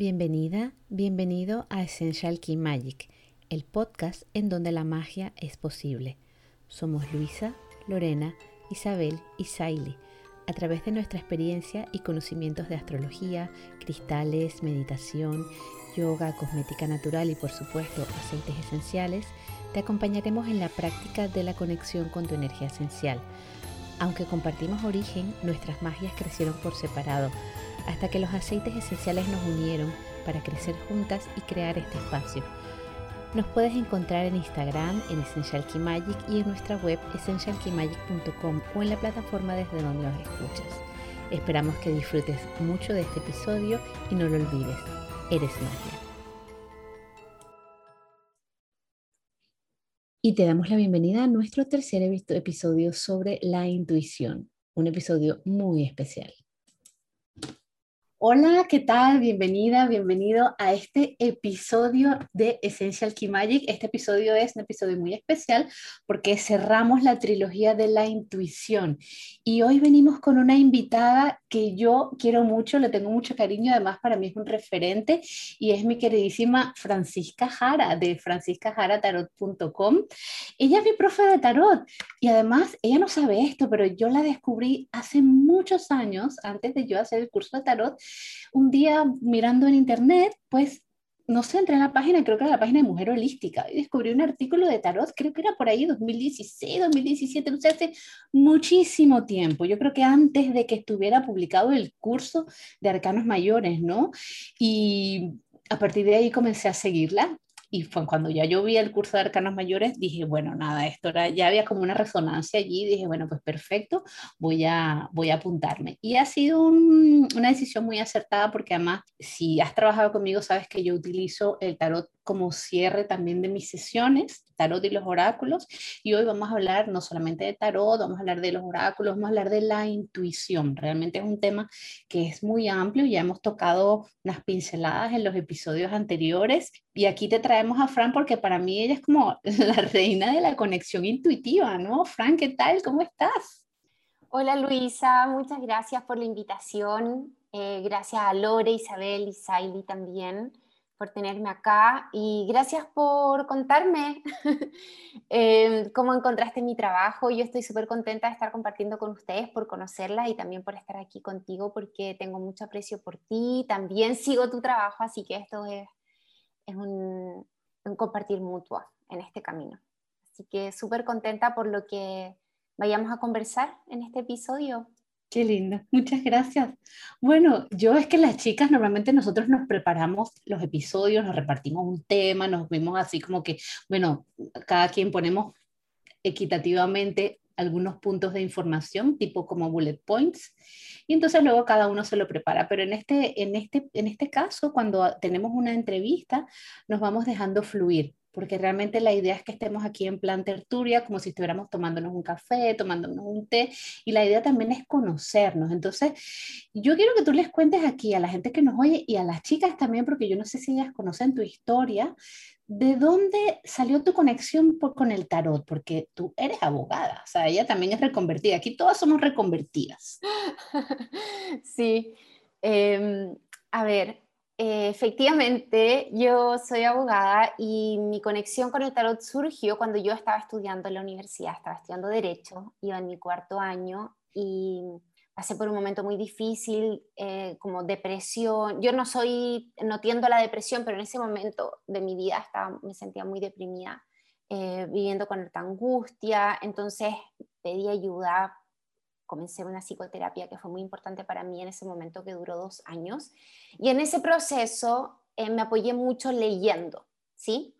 Bienvenida, bienvenido a Essential Key Magic, el podcast en donde la magia es posible. Somos Luisa, Lorena, Isabel y Saili. A través de nuestra experiencia y conocimientos de astrología, cristales, meditación, yoga, cosmética natural y por supuesto aceites esenciales, te acompañaremos en la práctica de la conexión con tu energía esencial. Aunque compartimos origen, nuestras magias crecieron por separado hasta que los aceites esenciales nos unieron para crecer juntas y crear este espacio. Nos puedes encontrar en Instagram, en Essential Key Magic y en nuestra web essentialkeymagic.com o en la plataforma desde donde nos escuchas. Esperamos que disfrutes mucho de este episodio y no lo olvides, eres magia. Y te damos la bienvenida a nuestro tercer episodio sobre la intuición, un episodio muy especial. Hola, ¿qué tal? Bienvenida, bienvenido a este episodio de Essential Key Magic. Este episodio es un episodio muy especial porque cerramos la trilogía de la intuición y hoy venimos con una invitada que yo quiero mucho, le tengo mucho cariño, además para mí es un referente y es mi queridísima Francisca Jara de franciscajaratarot.com. Ella es mi profe de tarot y además ella no sabe esto, pero yo la descubrí hace muchos años, antes de yo hacer el curso de tarot un día mirando en internet, pues no sé, entré en la página, creo que era la página de Mujer Holística, y descubrí un artículo de tarot, creo que era por ahí 2016, 2017, no sé, hace muchísimo tiempo. Yo creo que antes de que estuviera publicado el curso de Arcanos Mayores, ¿no? Y a partir de ahí comencé a seguirla y fue cuando ya yo vi el curso de arcanos mayores, dije, bueno, nada, esto era, ya había como una resonancia allí, dije, bueno, pues perfecto, voy a, voy a apuntarme. Y ha sido una decisión muy acertada porque además, si has trabajado conmigo, sabes que yo utilizo el tarot como cierre también de mis sesiones, tarot y los oráculos. Y hoy vamos a hablar no solamente de tarot, vamos a hablar de los oráculos, vamos a hablar de la intuición. Realmente es un tema que es muy amplio, ya hemos tocado unas pinceladas en los episodios anteriores. Y aquí te traemos a Fran porque para mí ella es como la reina de la conexión intuitiva, ¿no? Fran, ¿qué tal? ¿Cómo estás? Hola Luisa, muchas gracias por la invitación. Eh, gracias a Lore, Isabel y Saili también por tenerme acá y gracias por contarme em, cómo encontraste mi trabajo. Yo estoy súper contenta de estar compartiendo con ustedes, por conocerlas y también por estar aquí contigo porque tengo mucho aprecio por ti. También sigo tu trabajo, así que esto es, es un, un compartir mutuo en este camino. Así que súper contenta por lo que vayamos a conversar en este episodio. Qué lindo, muchas gracias. Bueno, yo es que las chicas normalmente nosotros nos preparamos los episodios, nos repartimos un tema, nos vemos así como que, bueno, cada quien ponemos equitativamente algunos puntos de información, tipo como bullet points, y entonces luego cada uno se lo prepara. Pero en este, en este, en este caso, cuando tenemos una entrevista, nos vamos dejando fluir porque realmente la idea es que estemos aquí en plan tertulia, como si estuviéramos tomándonos un café, tomándonos un té, y la idea también es conocernos. Entonces, yo quiero que tú les cuentes aquí a la gente que nos oye y a las chicas también, porque yo no sé si ellas conocen tu historia, ¿de dónde salió tu conexión con el tarot? Porque tú eres abogada, o sea, ella también es reconvertida, aquí todas somos reconvertidas. Sí, em, a ver, eh, efectivamente, yo soy abogada y mi conexión con el tarot surgió cuando yo estaba estudiando en la universidad, estaba estudiando Derecho, iba en mi cuarto año y pasé por un momento muy difícil, eh, como depresión. Yo no soy, no tiendo a la depresión, pero en ese momento de mi vida estaba, me sentía muy deprimida, eh, viviendo con esta angustia, entonces pedí ayuda comencé una psicoterapia que fue muy importante para mí en ese momento que duró dos años. Y en ese proceso eh, me apoyé mucho leyendo, ¿sí?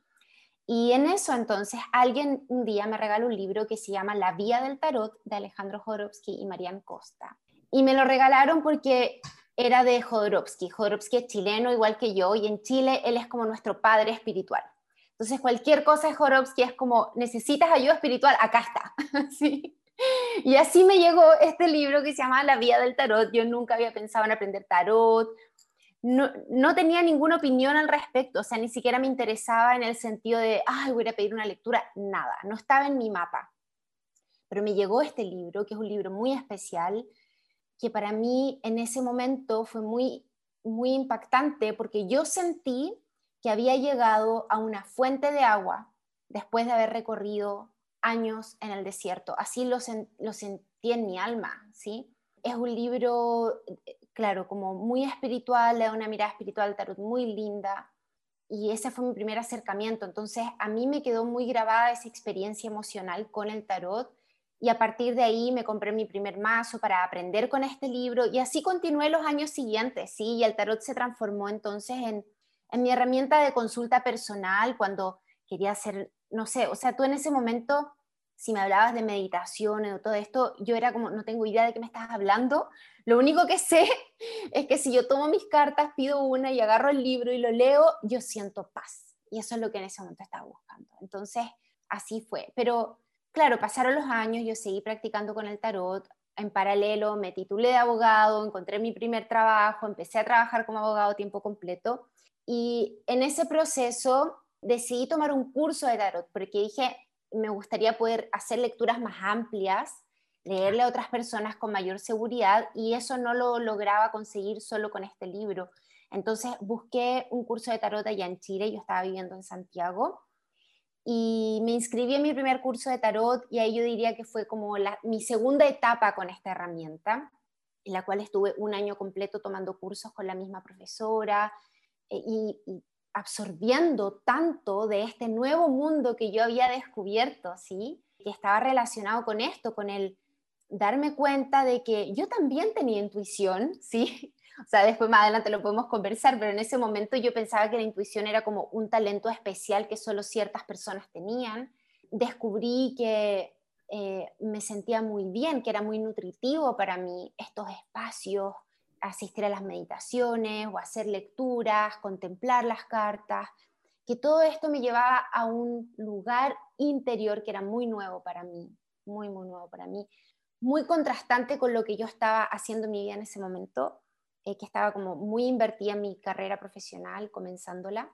Y en eso entonces alguien un día me regaló un libro que se llama La Vía del Tarot de Alejandro Jodorowsky y Marian Costa. Y me lo regalaron porque era de Jodorowsky. Jodorowsky es chileno igual que yo y en Chile él es como nuestro padre espiritual. Entonces cualquier cosa de Jodorowsky es como, necesitas ayuda espiritual, acá está. ¿sí? Y así me llegó este libro que se llama La Vía del Tarot. Yo nunca había pensado en aprender tarot. No, no, tenía ninguna opinión al respecto, o sea, ni siquiera me interesaba en el sentido de, ay, voy a pedir una lectura, nada, no estaba en mi mapa. Pero me llegó este libro, que es un libro muy especial, que para mí en ese momento fue muy muy impactante porque yo sentí que había llegado a una fuente de agua después de haber recorrido años en el desierto. Así lo, lo sentí en mi alma, ¿sí? Es un libro, claro, como muy espiritual, da una mirada espiritual al tarot muy linda, y ese fue mi primer acercamiento. Entonces, a mí me quedó muy grabada esa experiencia emocional con el tarot y a partir de ahí me compré mi primer mazo para aprender con este libro y así continué los años siguientes, ¿sí? Y el tarot se transformó entonces en, en mi herramienta de consulta personal cuando quería hacer, no sé, o sea, tú en ese momento, si me hablabas de meditación o todo esto, yo era como, no tengo idea de qué me estás hablando. Lo único que sé es que si yo tomo mis cartas, pido una y agarro el libro y lo leo, yo siento paz. Y eso es lo que en ese momento estaba buscando. Entonces, así fue. Pero claro, pasaron los años, yo seguí practicando con el tarot, en paralelo me titulé de abogado, encontré mi primer trabajo, empecé a trabajar como abogado tiempo completo y en ese proceso decidí tomar un curso de tarot porque dije, me gustaría poder hacer lecturas más amplias, leerle a otras personas con mayor seguridad y eso no lo lograba conseguir solo con este libro. Entonces busqué un curso de tarot allá en Chile, yo estaba viviendo en Santiago y me inscribí en mi primer curso de tarot y ahí yo diría que fue como mi segunda etapa con esta herramienta, en la cual estuve un año completo tomando cursos con la misma profesora eh, y, absorbiendo tanto de este nuevo mundo que yo había descubierto, ¿sí? que estaba relacionado con esto, con el darme cuenta de que yo también tenía intuición, ¿sí? O sea, después más adelante lo podemos conversar, pero en ese momento yo pensaba que la intuición era como un talento especial que solo ciertas personas tenían. Descubrí que eh, me sentía muy bien, que era muy nutritivo para mí estos espacios, asistir a las meditaciones o hacer lecturas, contemplar las cartas, que todo esto me llevaba a un lugar interior que era muy nuevo para mí, muy, muy nuevo para mí, muy contrastante con lo que yo estaba haciendo en mi vida en ese momento eh, que estaba como muy invertida en mi carrera profesional, comenzándola,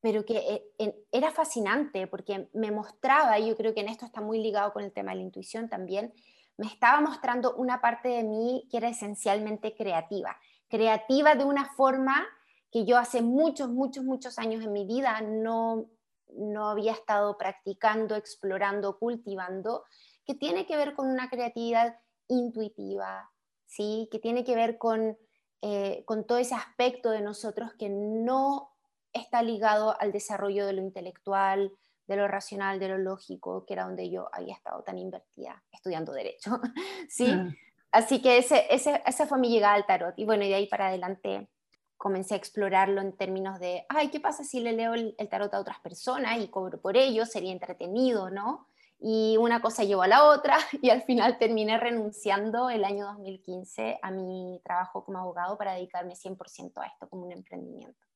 pero que eh, era fascinante porque me mostraba, y yo creo que en esto está muy ligado con el tema de la intuición también, me estaba mostrando una parte de mí que era esencialmente creativa, creativa de una forma que yo hace muchos, muchos, muchos años en mi vida no, no había estado practicando, explorando, cultivando, que tiene que ver con una creatividad intuitiva, ¿sí? que tiene que ver con eh, con todo ese aspecto de nosotros que no está ligado al desarrollo de lo intelectual, de lo racional, de lo lógico, que era donde yo había estado tan invertida estudiando derecho. ¿sí? Ah. Así que ese, ese, esa fue mi llegada al tarot. Y bueno, y de ahí para adelante comencé a explorarlo en términos de, ay, ¿qué pasa si le leo el, el tarot a otras personas y cobro por ello? Sería entretenido, ¿no? y una cosa llevó a la otra y al final terminé renunciando el año 2015 a mi trabajo como abogado para dedicarme 100% a esto como un emprendimiento.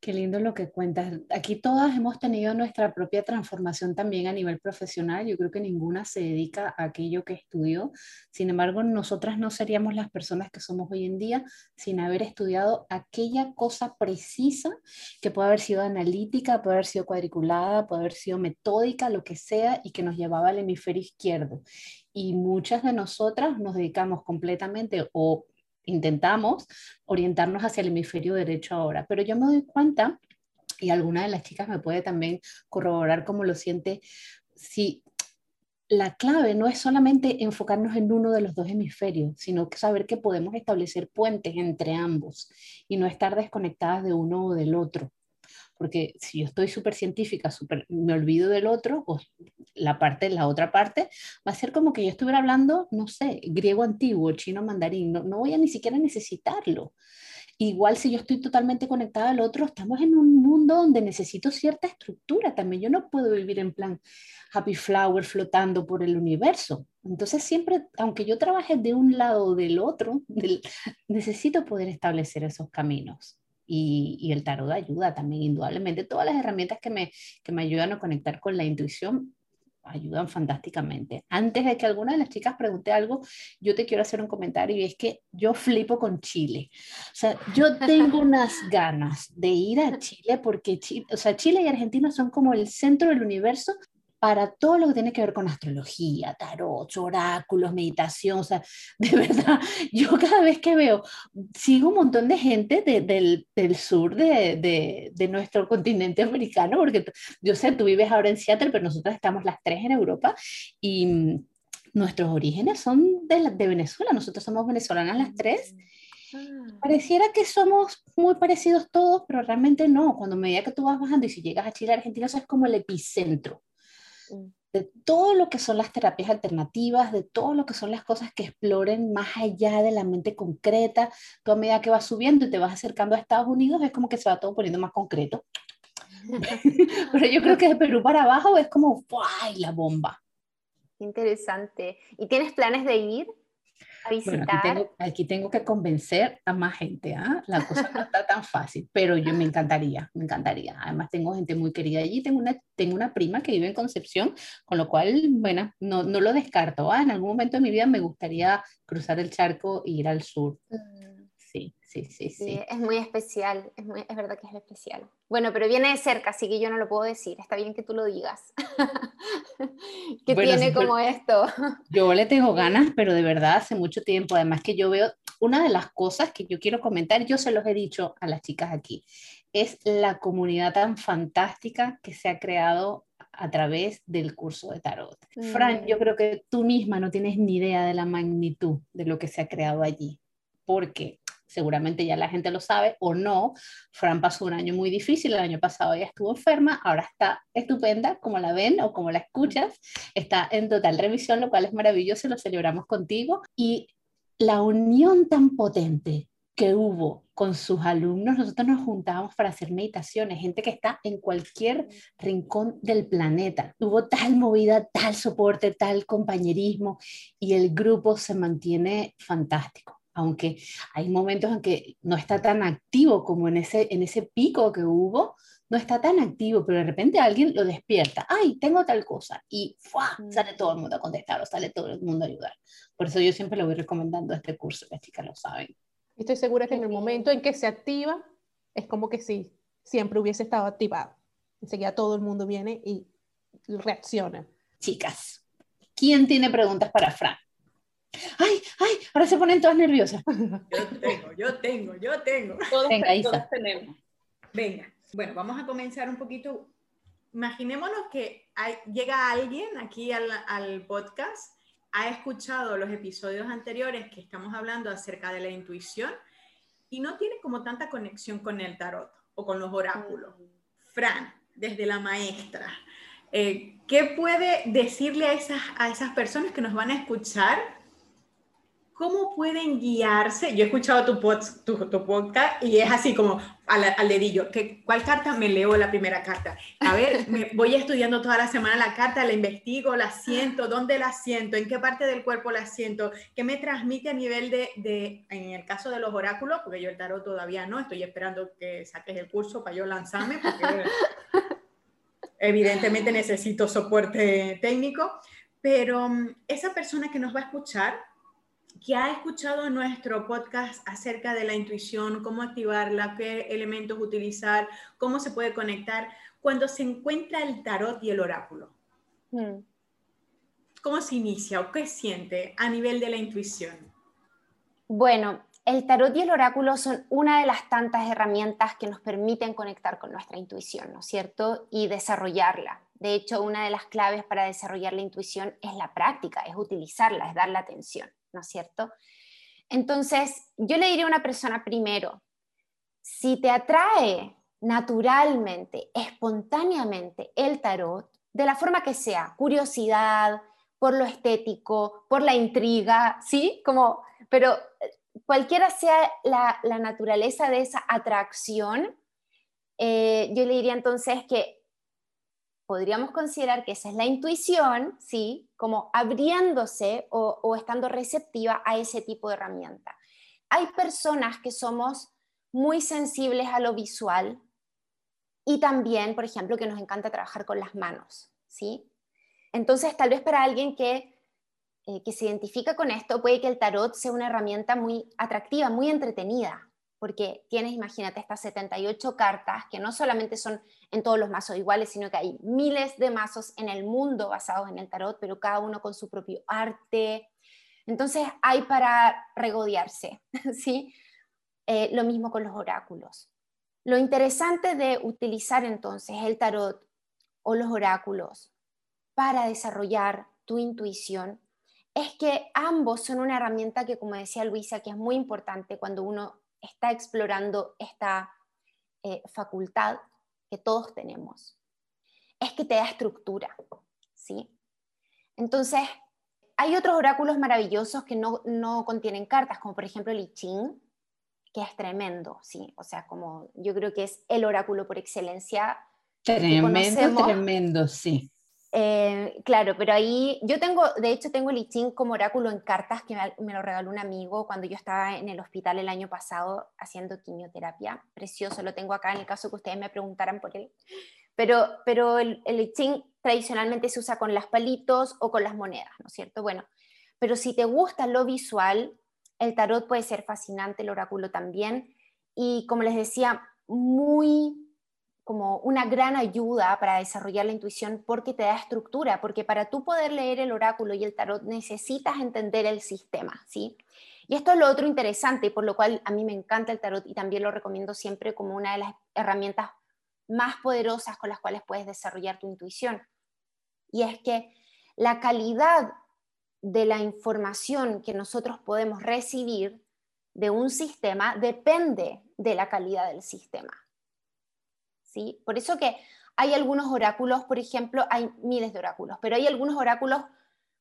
Qué lindo lo que cuentas. Aquí todas hemos tenido nuestra propia transformación también a nivel profesional. Yo creo que ninguna se dedica a aquello que estudió. Sin embargo, nosotras no seríamos las personas que somos hoy en día sin haber estudiado aquella cosa precisa que puede haber sido analítica, puede haber sido cuadriculada, puede haber sido metódica, lo que sea, y que nos llevaba al hemisferio izquierdo. Y muchas de nosotras nos dedicamos completamente o intentamos orientarnos hacia el hemisferio derecho ahora, pero yo me doy cuenta, y alguna de las chicas me puede también corroborar cómo lo siente, si la clave no es solamente enfocarnos en uno de los dos hemisferios, sino saber que podemos establecer puentes entre ambos y no estar desconectadas de uno o del otro porque si yo estoy súper científica, super, me olvido del otro, pues la parte, la otra parte, va a ser como que yo estuviera hablando, no sé, griego antiguo, chino mandarín, no, no voy a ni siquiera necesitarlo. Igual si yo estoy totalmente conectada al otro, estamos en un mundo donde necesito cierta estructura también. Yo no puedo vivir en plan happy flower flotando por el universo. Entonces siempre, aunque yo trabaje de un lado o del otro, necesito poder establecer esos caminos y, el tarot ayuda también, indudablemente. Todas las herramientas que me, que me ayudan a conectar con la intuición ayudan fantásticamente. Antes de que alguna de las chicas pregunte algo, yo te quiero hacer un comentario y es que yo flipo con Chile. O sea, yo tengo unas ganas de ir a Chile porque Chile, o sea, Chile y Argentina son como el centro del universo para todo lo que tiene que ver con astrología, tarot, oráculos, meditación, o sea, de verdad, yo cada vez que veo, sigo un montón de gente del, del, sur de, de, de, nuestro continente americano, porque yo sé, tú vives ahora en Seattle, pero nosotros estamos las tres en Europa y mm, nuestros orígenes son de, de Venezuela, nosotros somos venezolanas las tres. Ah. Pareciera que somos muy parecidos todos, pero realmente no. Cuando a medida que tú vas bajando y si llegas a Chile, Argentina, eso es como el epicentro. De todo lo que son las terapias alternativas, de todo lo que son las cosas que exploren más allá de la mente concreta. Tú a medida que vas subiendo y te vas acercando a Estados Unidos, es como que se va todo poniendo más concreto. Pero yo creo que de Perú para abajo es como ¡ay, la bomba! Interesante. ¿Y tienes planes de ir? Aquí, tengo, que convencer a más gente, ¿ah? La cosa no está tan fácil, pero yo me encantaría, me encantaría. Además tengo gente muy querida allí, tengo una, tengo una prima que vive en Concepción, con lo cual, bueno, no, no lo descarto. ¿ah? En algún momento de mi vida me gustaría cruzar el charco e ir al sur. Mm. Sí, sí, sí, sí, Es muy especial, es, es, verdad que es especial. Bueno, pero viene de cerca, así que yo no lo puedo decir. Está bien que tú lo digas. que tiene como esto. yo le tengo ganas, pero de verdad hace mucho tiempo. Además que yo veo, una de las cosas que yo quiero comentar, yo se los he dicho a las chicas aquí, es la comunidad tan fantástica que se ha creado a través del curso de tarot. Fran, yo mm. creo que tú misma no tienes ni idea de la magnitud de lo que se ha creado allí, porque seguramente ya la gente lo sabe o no, Fran pasó un año muy difícil, el año pasado ella estuvo enferma, ahora está estupenda, como la ven o como la escuchas, está en total remisión, lo cual es maravilloso, lo celebramos contigo. Y la unión tan potente que hubo con sus alumnos, nosotros nos juntábamos para hacer meditaciones, gente que está en cualquier rincón del planeta. Hubo tal movida, tal soporte, tal compañerismo y el grupo se mantiene fantástico aunque hay momentos en que no está tan activo como en ese, en ese pico que hubo, no está tan activo, pero de repente alguien lo despierta, ay, tengo tal cosa, y mm. sale todo el mundo a contestar, o sale todo el mundo a ayudar. Por eso yo siempre lo voy recomendando este curso, las chicas lo saben. Estoy segura que en el momento en que se activa, es como que sí, siempre hubiese estado activado. Enseguida todo el mundo viene y reacciona. Chicas, ¿quién tiene preguntas para Fran? ¡Ay, ay! Ahora se ponen todas nerviosas. Yo tengo, yo tengo, yo tengo. Todos, Venga, Isa. tenemos. Venga, bueno, vamos a comenzar un poquito. Imaginémonos que llega alguien aquí al, al podcast, ha escuchado los episodios anteriores que estamos hablando acerca de la intuición y no tiene como tanta conexión con el tarot o con los oráculos. Fran, desde la maestra, eh, ¿qué puede decirle a esas, a esas personas que nos van a escuchar ¿cómo pueden guiarse? Yo he escuchado tu, tu, podcast y es así como al, dedillo, ¿qué, ¿cuál carta me leo la primera carta? A ver, me voy estudiando toda la semana la carta, la investigo, la siento, ¿dónde la siento? ¿En qué parte del cuerpo la siento? ¿Qué me transmite a nivel de, de, en el caso de los oráculos? Porque yo el tarot todavía no, estoy esperando que saques el curso para yo lanzarme, porque evidentemente necesito soporte técnico, pero mm, esa persona que nos va a escuchar, que ha escuchado nuestro podcast acerca de la intuición, cómo activarla, qué elementos utilizar, cómo se puede conectar, cuando se encuentra el tarot y el oráculo. Hmm. ¿Cómo se inicia o qué siente a nivel de la intuición? Bueno, el tarot y el oráculo son una de las tantas herramientas que nos permiten conectar con nuestra intuición, ¿no es cierto? Y desarrollarla. De hecho, una de las claves para desarrollar la intuición es la práctica, es utilizarla, es dar la atención. ¿No es cierto? Entonces, yo le diría a una persona primero, si te atrae naturalmente, espontáneamente el tarot, de la forma que sea, curiosidad, por lo estético, por la intriga, ¿sí? Como, pero eh, cualquiera sea la, naturaleza de esa atracción, eh, yo le diría entonces que podríamos considerar que esa es la intuición, ¿sí? Como abriéndose o, estando receptiva a ese tipo de herramienta. Hay personas que somos muy sensibles a lo visual y también, por ejemplo, que nos encanta trabajar con las manos, ¿sí? Entonces, tal vez para alguien que, eh, que se identifica con esto, puede que el tarot sea una herramienta muy atractiva, muy entretenida, porque tienes, imagínate, estas 78 cartas que no solamente son en todos los mazos iguales, sino que hay miles de mazos en el mundo basados en el tarot, pero cada uno con su propio arte. Entonces hay para regodearse, ¿sí? Eh, lo mismo con los oráculos. Lo interesante de utilizar entonces el tarot o los oráculos para desarrollar tu intuición es que ambos son una herramienta que, como decía Luisa, que es muy importante cuando uno está explorando esta eh, facultad que todos tenemos. Es que te da estructura, ¿sí? Entonces, hay otros oráculos maravillosos que no, no contienen cartas, como por ejemplo el I Ching, que es tremendo, ¿sí? O sea, como yo creo que es el oráculo por excelencia. Tremendo, tremendo, sí. Eh, claro, pero ahí yo tengo, de hecho tengo el I Ching como oráculo en cartas que me, lo regaló un amigo cuando yo estaba en el hospital el año pasado haciendo quimioterapia. Precioso, lo tengo acá en el caso que ustedes me preguntaran por él. Pero, pero el, el Ching tradicionalmente se usa con las palitos o con las monedas, ¿no es cierto? Bueno, pero si te gusta lo visual, el tarot puede ser fascinante, el oráculo también. Y como les decía, muy como una gran ayuda para desarrollar la intuición porque te da estructura, porque para tú poder leer el oráculo y el tarot necesitas entender el sistema, ¿sí? Y esto es lo otro interesante, por lo cual a mí me encanta el tarot y también lo recomiendo siempre como una de las herramientas más poderosas con las cuales puedes desarrollar tu intuición. Y es que la calidad de la información que nosotros podemos recibir de un sistema depende de la calidad del sistema. ¿Sí? Por eso que hay algunos oráculos, por ejemplo, hay miles de oráculos, pero hay algunos oráculos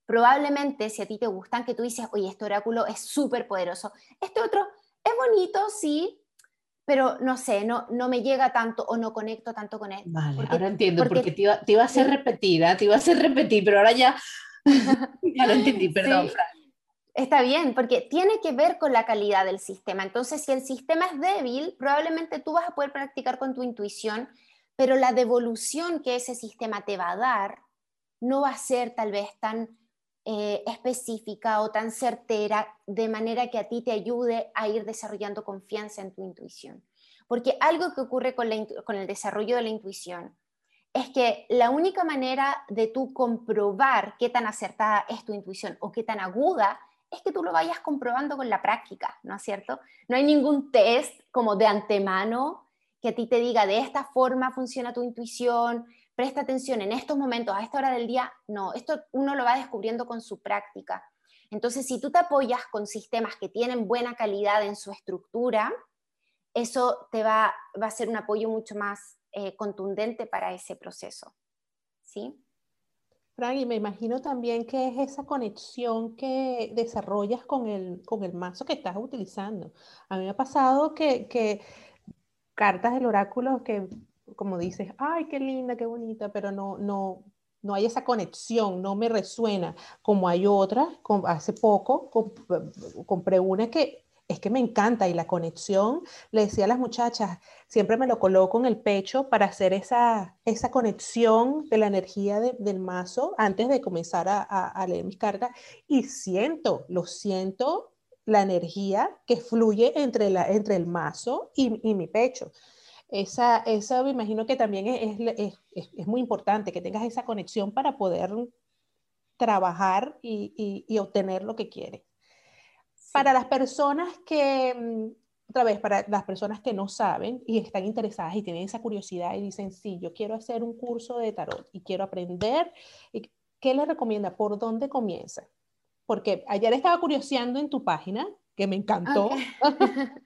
probablemente, si a ti te gustan, que tú dices, oye, este oráculo es súper poderoso. Este otro es bonito, sí, pero no sé, no, no me llega tanto o no conecto tanto con él. Vale, ahora entiendo, porque, te, iba, te, iba, a hacer repetida, te iba a hacer repetir, pero ahora ya ya lo entendí, perdón, Está bien, porque tiene que ver con la calidad del sistema. Entonces, si el sistema es débil, probablemente tú vas a poder practicar con tu intuición, pero la devolución que ese sistema te va a dar no va a ser tal vez tan eh, específica o tan certera, de manera que a ti te ayude a ir desarrollando confianza en tu intuición. Porque algo que ocurre con, con el desarrollo de la intuición es que la única manera de tú comprobar qué tan acertada es tu intuición o qué tan aguda es que tú lo vayas comprobando con la práctica, ¿no es cierto? No hay ningún test como de antemano que a ti te diga de esta forma funciona tu intuición, presta atención en estos momentos, a esta hora del día. No, esto uno lo va descubriendo con su práctica. Entonces, si tú te apoyas con sistemas que tienen buena calidad en su estructura, eso te va, va a ser un apoyo mucho más eh, contundente para ese proceso. ¿Sí? Fran, y me imagino también que es esa conexión que desarrollas con el, con el mazo que estás utilizando. A mí me ha pasado que, que cartas del oráculo que, como dices, ay, qué linda, qué bonita, pero no, no, no hay esa conexión, no me resuena, como hay otras, hace poco compré una que es que me encanta y la conexión, le decía a las muchachas, siempre me lo coloco en el pecho para hacer esa, esa conexión de la energía del mazo antes de comenzar a, leer mis cartas y siento, lo siento, la energía que fluye entre, la, entre el mazo y, mi pecho. Esa, esa me imagino que también es, es, muy importante, que tengas esa conexión para poder trabajar y, y obtener lo que quieres. Para las personas que, mm, otra vez, para las personas que no saben y están interesadas y tienen esa curiosidad y dicen, sí, yo quiero hacer un curso de tarot y quiero aprender, ¿qué les recomienda? ¿Por dónde comienza? Porque ayer estaba curioseando en tu página, que me encantó.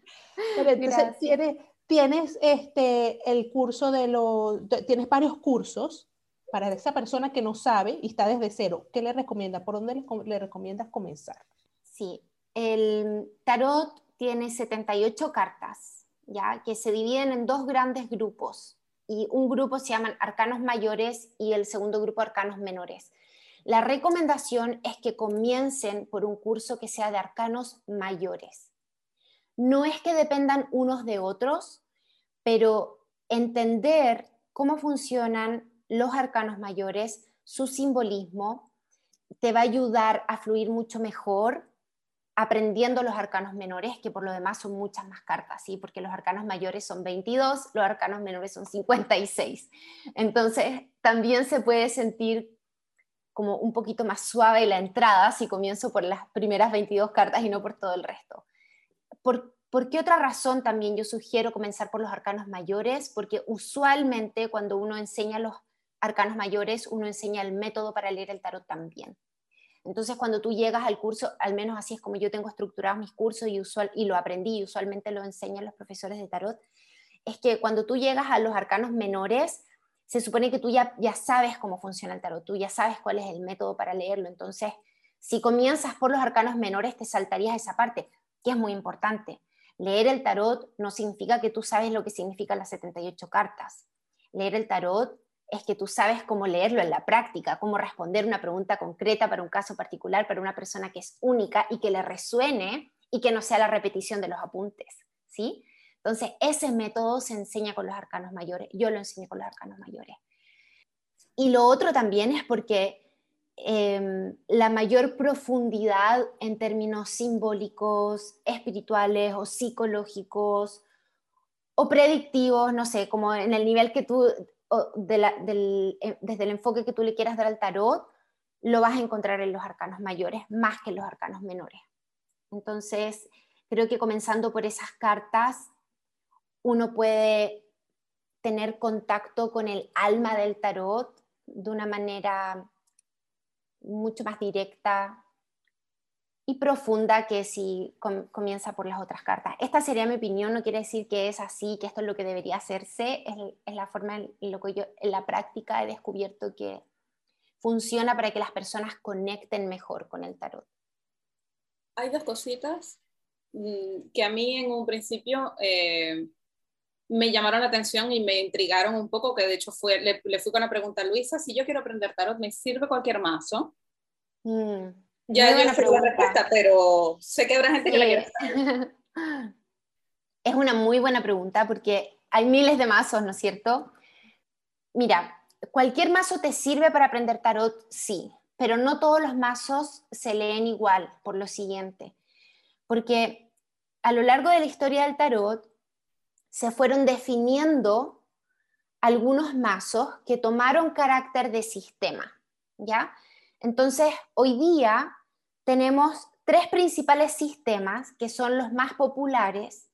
entonces tienes, tienes este, el curso de los, tienes varios cursos para esa persona que no sabe y está desde cero. ¿Qué le recomienda? ¿Por dónde le, le recomiendas comenzar? Sí, el tarot tiene 78 cartas, ¿ya? que se dividen en dos grandes grupos. Y un grupo se llaman arcanos mayores y el segundo grupo arcanos menores. La recomendación es que comiencen por un curso que sea de arcanos mayores. No es que dependan unos de otros, pero entender cómo funcionan los arcanos mayores, su simbolismo, te va a ayudar a fluir mucho mejor aprendiendo los arcanos menores, que por lo demás son muchas más cartas, ¿sí? porque los arcanos mayores son 22, los arcanos menores son 56. Entonces, también se puede sentir como un poquito más suave la entrada si comienzo por las primeras 22 cartas y no por todo el resto. ¿Por, ¿Por qué otra razón también yo sugiero comenzar por los arcanos mayores? Porque usualmente cuando uno enseña los arcanos mayores, uno enseña el método para leer el tarot también. Entonces, cuando tú llegas al curso, al menos así es como yo tengo estructurados mis cursos y, usual, y lo aprendí y usualmente lo enseñan los profesores de tarot, es que cuando tú llegas a los arcanos menores, se supone que tú ya, ya sabes cómo funciona el tarot, tú ya sabes cuál es el método para leerlo. Entonces, si comienzas por los arcanos menores, te saltarías esa parte, que es muy importante. Leer el tarot no significa que tú sabes lo que significan las 78 cartas. Leer el tarot es que tú sabes cómo leerlo en la práctica, cómo responder una pregunta concreta para un caso particular, para una persona que es única y que le resuene y que no sea la repetición de los apuntes, ¿sí? Entonces, ese método se enseña con los arcanos mayores, yo lo enseño con los arcanos mayores. Y lo otro también es porque em, la mayor profundidad en términos simbólicos, espirituales o psicológicos o predictivos, no sé, como en el nivel que tú eh, desde el enfoque que tú le quieras dar al tarot, lo vas a encontrar en los arcanos mayores más que en los arcanos menores. Entonces, creo que comenzando por esas cartas, uno puede tener contacto con el alma del tarot de una manera mucho más directa, y profunda que si comienza por las otras cartas. Esta sería mi opinión, no quiere decir que es así, que esto es lo que debería hacerse, es, la forma en, lo que yo en la práctica he descubierto que funciona para que las personas conecten mejor con el tarot. Hay dos cositas mm, que a mí en un principio eh, me llamaron la atención y me intrigaron un poco, que de hecho fue, le, fui con la pregunta a Luisa, si yo quiero aprender tarot, ¿me sirve cualquier mazo? Mm. Ya yo no sé la respuesta, pero sé que habrá gente que la Es una muy buena pregunta porque hay miles de mazos, ¿no es cierto? Mira, cualquier mazo te sirve para aprender tarot, sí, pero no todos los mazos se leen igual por lo siguiente. Porque a lo largo de la historia del tarot se fueron definiendo algunos mazos que tomaron carácter de sistema, ¿ya? Entonces, hoy día tenemos tres principales sistemas que son los más populares,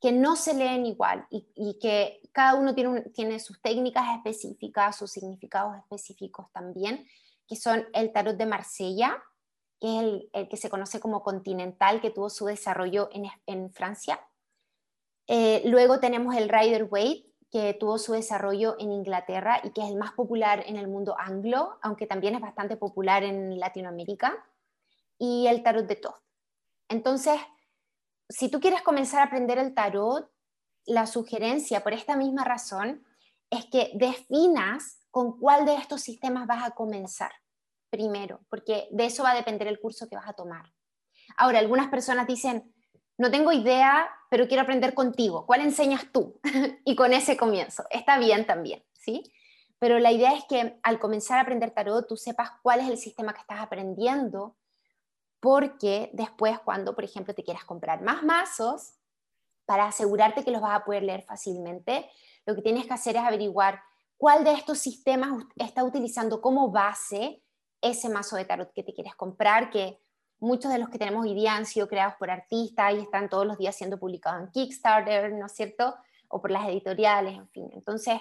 que no se leen igual y, que cada uno tiene, tiene sus técnicas específicas, sus significados específicos también, que son el tarot de Marsella, que es el, que se conoce como continental, que tuvo su desarrollo en, Francia. Eh, luego tenemos el Rider Waite, que tuvo su desarrollo en Inglaterra y que es el más popular en el mundo anglo, aunque también es bastante popular en Latinoamérica y el tarot de Toth. Entonces, si tú quieres comenzar a aprender el tarot, la sugerencia por esta misma razón es que definas con cuál de estos sistemas vas a comenzar primero, porque de eso va a depender el curso que vas a tomar. Ahora, algunas personas dicen, no tengo idea, pero quiero aprender contigo. ¿Cuál enseñas tú? y con ese comienzo. Está bien también, ¿sí? Pero la idea es que al comenzar a aprender tarot, tú sepas cuál es el sistema que estás aprendiendo porque después cuando, por ejemplo, te quieras comprar más mazos, para asegurarte que los vas a poder leer fácilmente, lo que tienes que hacer es averiguar cuál de estos sistemas está utilizando como base ese mazo de tarot que te quieres comprar, que muchos de los que tenemos hoy día han sido creados por artistas y están todos los días siendo publicados en Kickstarter, ¿no es cierto? O por las editoriales, en fin. Entonces,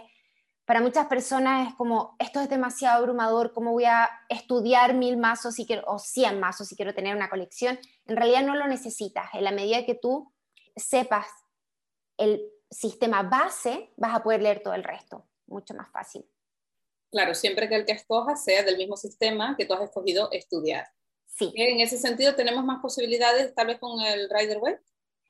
para muchas personas es como, esto es demasiado abrumador, ¿cómo voy a estudiar mil mazos si quiero, o cien mazos si quiero tener una colección? En realidad no lo necesitas. En la medida que tú sepas el sistema base, vas a poder leer todo el resto, mucho más fácil. Claro, siempre que el que escojas sea del mismo sistema que tú has escogido estudiar. Sí. En ese sentido, ¿tenemos más posibilidades tal vez con el Rider Web?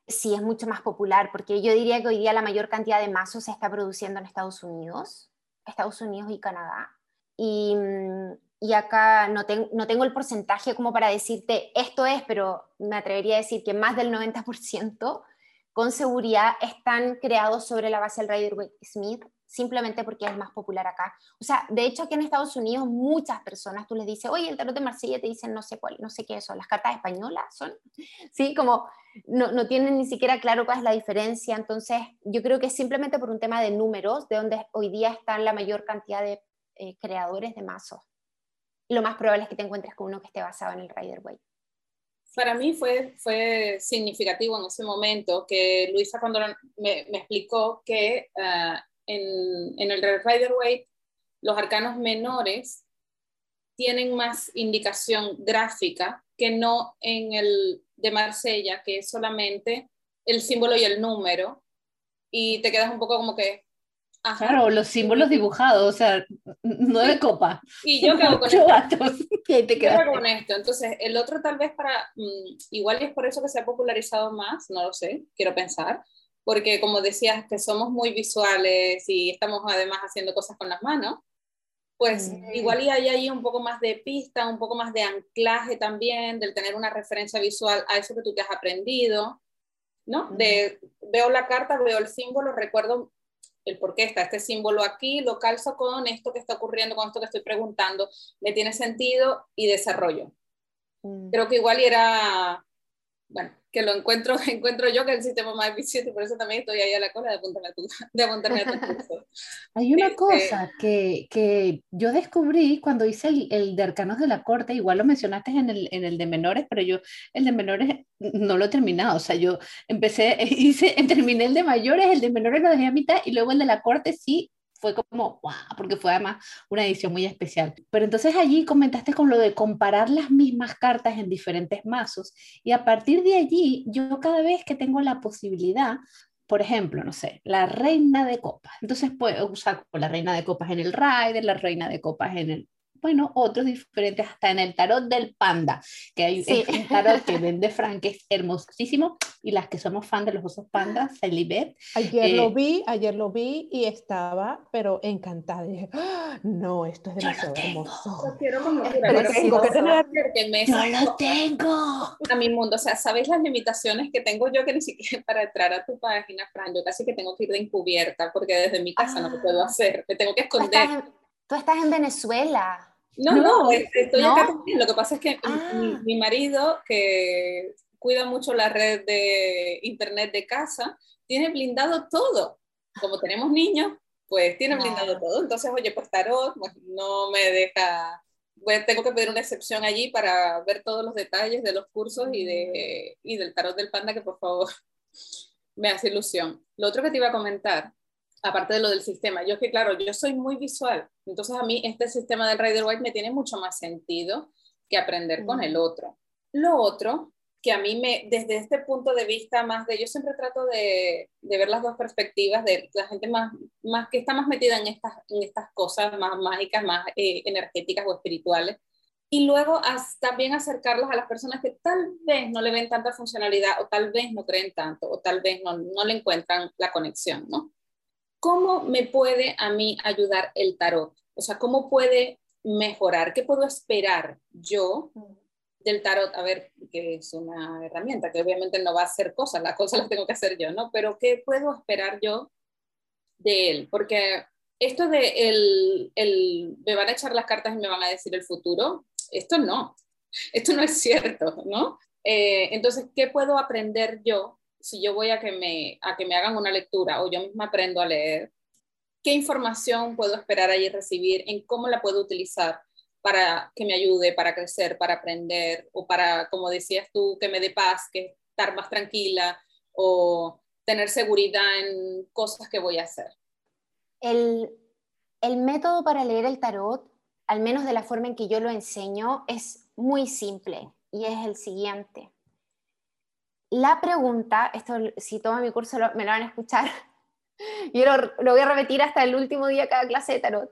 Sí, es mucho más popular, porque yo diría que hoy día la mayor cantidad de mazos se está produciendo en Estados Unidos. Estados Unidos y Canadá. Y, mm, y acá no, no, tengo el porcentaje como para decirte esto es, pero me atrevería a decir que más del 90% con seguridad están creados sobre la base del Rider Smith simplemente porque es más popular acá. O sea, de hecho aquí en Estados Unidos muchas personas, tú les dices, oye, el tarot de Marsella te dicen no sé cuál, no sé qué son, las cartas españolas son, sí, como no, no, tienen ni siquiera claro cuál es la diferencia, entonces yo creo que simplemente por un tema de números, de donde hoy día están la mayor cantidad de eh, creadores de mazos. Lo más probable es que te encuentres con uno que esté basado en el Rider Waite. Para mí fue, fue significativo en ese momento que Luisa cuando me, explicó que uh, en, el Rider Waite, los arcanos menores tienen más indicación gráfica que no en el de Marsella, que es solamente el símbolo y el número, y te quedas un poco como que... Claro, los símbolos dibujados, o sea, nueve copas. Y yo quedo con esto. te quedas con esto. Entonces, el otro tal vez para, mm, igual es por eso que se ha popularizado más, no lo sé, quiero pensar, porque como decías que somos muy visuales y estamos además haciendo cosas con las manos, pues mm. igual y hay ahí un poco más de pista, un poco más de anclaje también, del tener una referencia visual a eso que tú te has aprendido, ¿no? De, veo la carta, veo el símbolo, recuerdo el por qué está este símbolo aquí, lo calzo con esto que está ocurriendo, con esto que estoy preguntando, me tiene sentido y desarrollo. Mm. Creo que igual era, bueno, que lo encuentro, encuentro yo que es el sistema más eficiente, por eso también estoy ahí a la cola de apuntarme a tu, de apuntarme a tu curso. Hay una este cosa que, que, yo descubrí cuando hice el, el, de arcanos de la corte, igual lo mencionaste en el, en el de menores, pero yo el de menores no lo he terminado, o sea, yo empecé, hice, terminé el de mayores, el de menores lo dejé a mitad y luego el de la corte sí fue como, wow, porque fue además una edición muy especial. Pero entonces allí comentaste con lo de comparar las mismas cartas en diferentes mazos y a partir de allí yo cada vez que tengo la posibilidad, por ejemplo, no sé, la reina de copas, entonces puedo usar la reina de copas en el Rider, la reina de copas en el bueno, otros diferentes, hasta en el tarot del panda, que hay un tarot que vende Frank, que es hermosísimo, y las que somos fan de los osos pandas, Celibet. Ayer lo eh, vi, ayer lo vi y estaba, pero encantada. dije, ¡Ah! no, esto es demasiado hermoso. Lo quiero como pero tengo que tener... Yo lo tengo. A mi mundo, o sea, ¿sabes las limitaciones que tengo yo que ni siquiera para entrar a tu página, Fran? Yo casi que tengo que ir de encubierta, porque desde mi casa no lo puedo ah. hacer, me tengo que esconder. tú estás en Venezuela. No, no, estoy acá también. Lo que pasa es que ah. mi, marido, que cuida mucho la red de internet de casa, tiene blindado todo. Como tenemos niños, pues tiene blindado todo. Entonces, oye, pues tarot, pues no me deja, pues tengo que pedir una excepción allí para ver todos los detalles de los cursos y, de, y del tarot del panda, que por favor me hace ilusión. Lo otro que te iba a comentar aparte de lo del sistema, yo que claro, yo soy muy visual, entonces a mí este sistema del Rider White me tiene mucho más sentido que aprender con el otro. Lo otro, que a mí me, desde este punto de vista más de, yo siempre trato de, de ver las dos perspectivas de la gente más, más que está más metida en estas, en estas cosas más mágicas, más eh, energéticas o espirituales, y luego también acercarlas a las personas que tal vez no le ven tanta funcionalidad o tal vez no creen tanto o tal vez no, no le encuentran la conexión, ¿no? ¿Cómo me puede a mí ayudar el tarot? O sea, ¿cómo puede mejorar? ¿Qué puedo esperar yo del tarot? A ver, que es una herramienta que obviamente no va a hacer cosas, las cosas las tengo que hacer yo, ¿no? Pero ¿qué puedo esperar yo de él? Porque esto de el, el, me van a echar las cartas y me van a decir el futuro, esto no, esto no es cierto, ¿no? Eh, entonces, ¿qué puedo aprender yo si yo voy a que, me, a que me hagan una lectura o yo misma aprendo a leer, ¿qué información puedo esperar allí recibir? ¿En cómo la puedo utilizar para que me ayude, para crecer, para aprender o para, como decías tú, que me dé paz, que estar más tranquila o tener seguridad en cosas que voy a hacer? El, el método para leer el tarot, al menos de la forma en que yo lo enseño, es muy simple y es el siguiente la pregunta, esto si toma mi curso me lo van a escuchar, yo lo, lo, voy a repetir hasta el último día cada clase de tarot.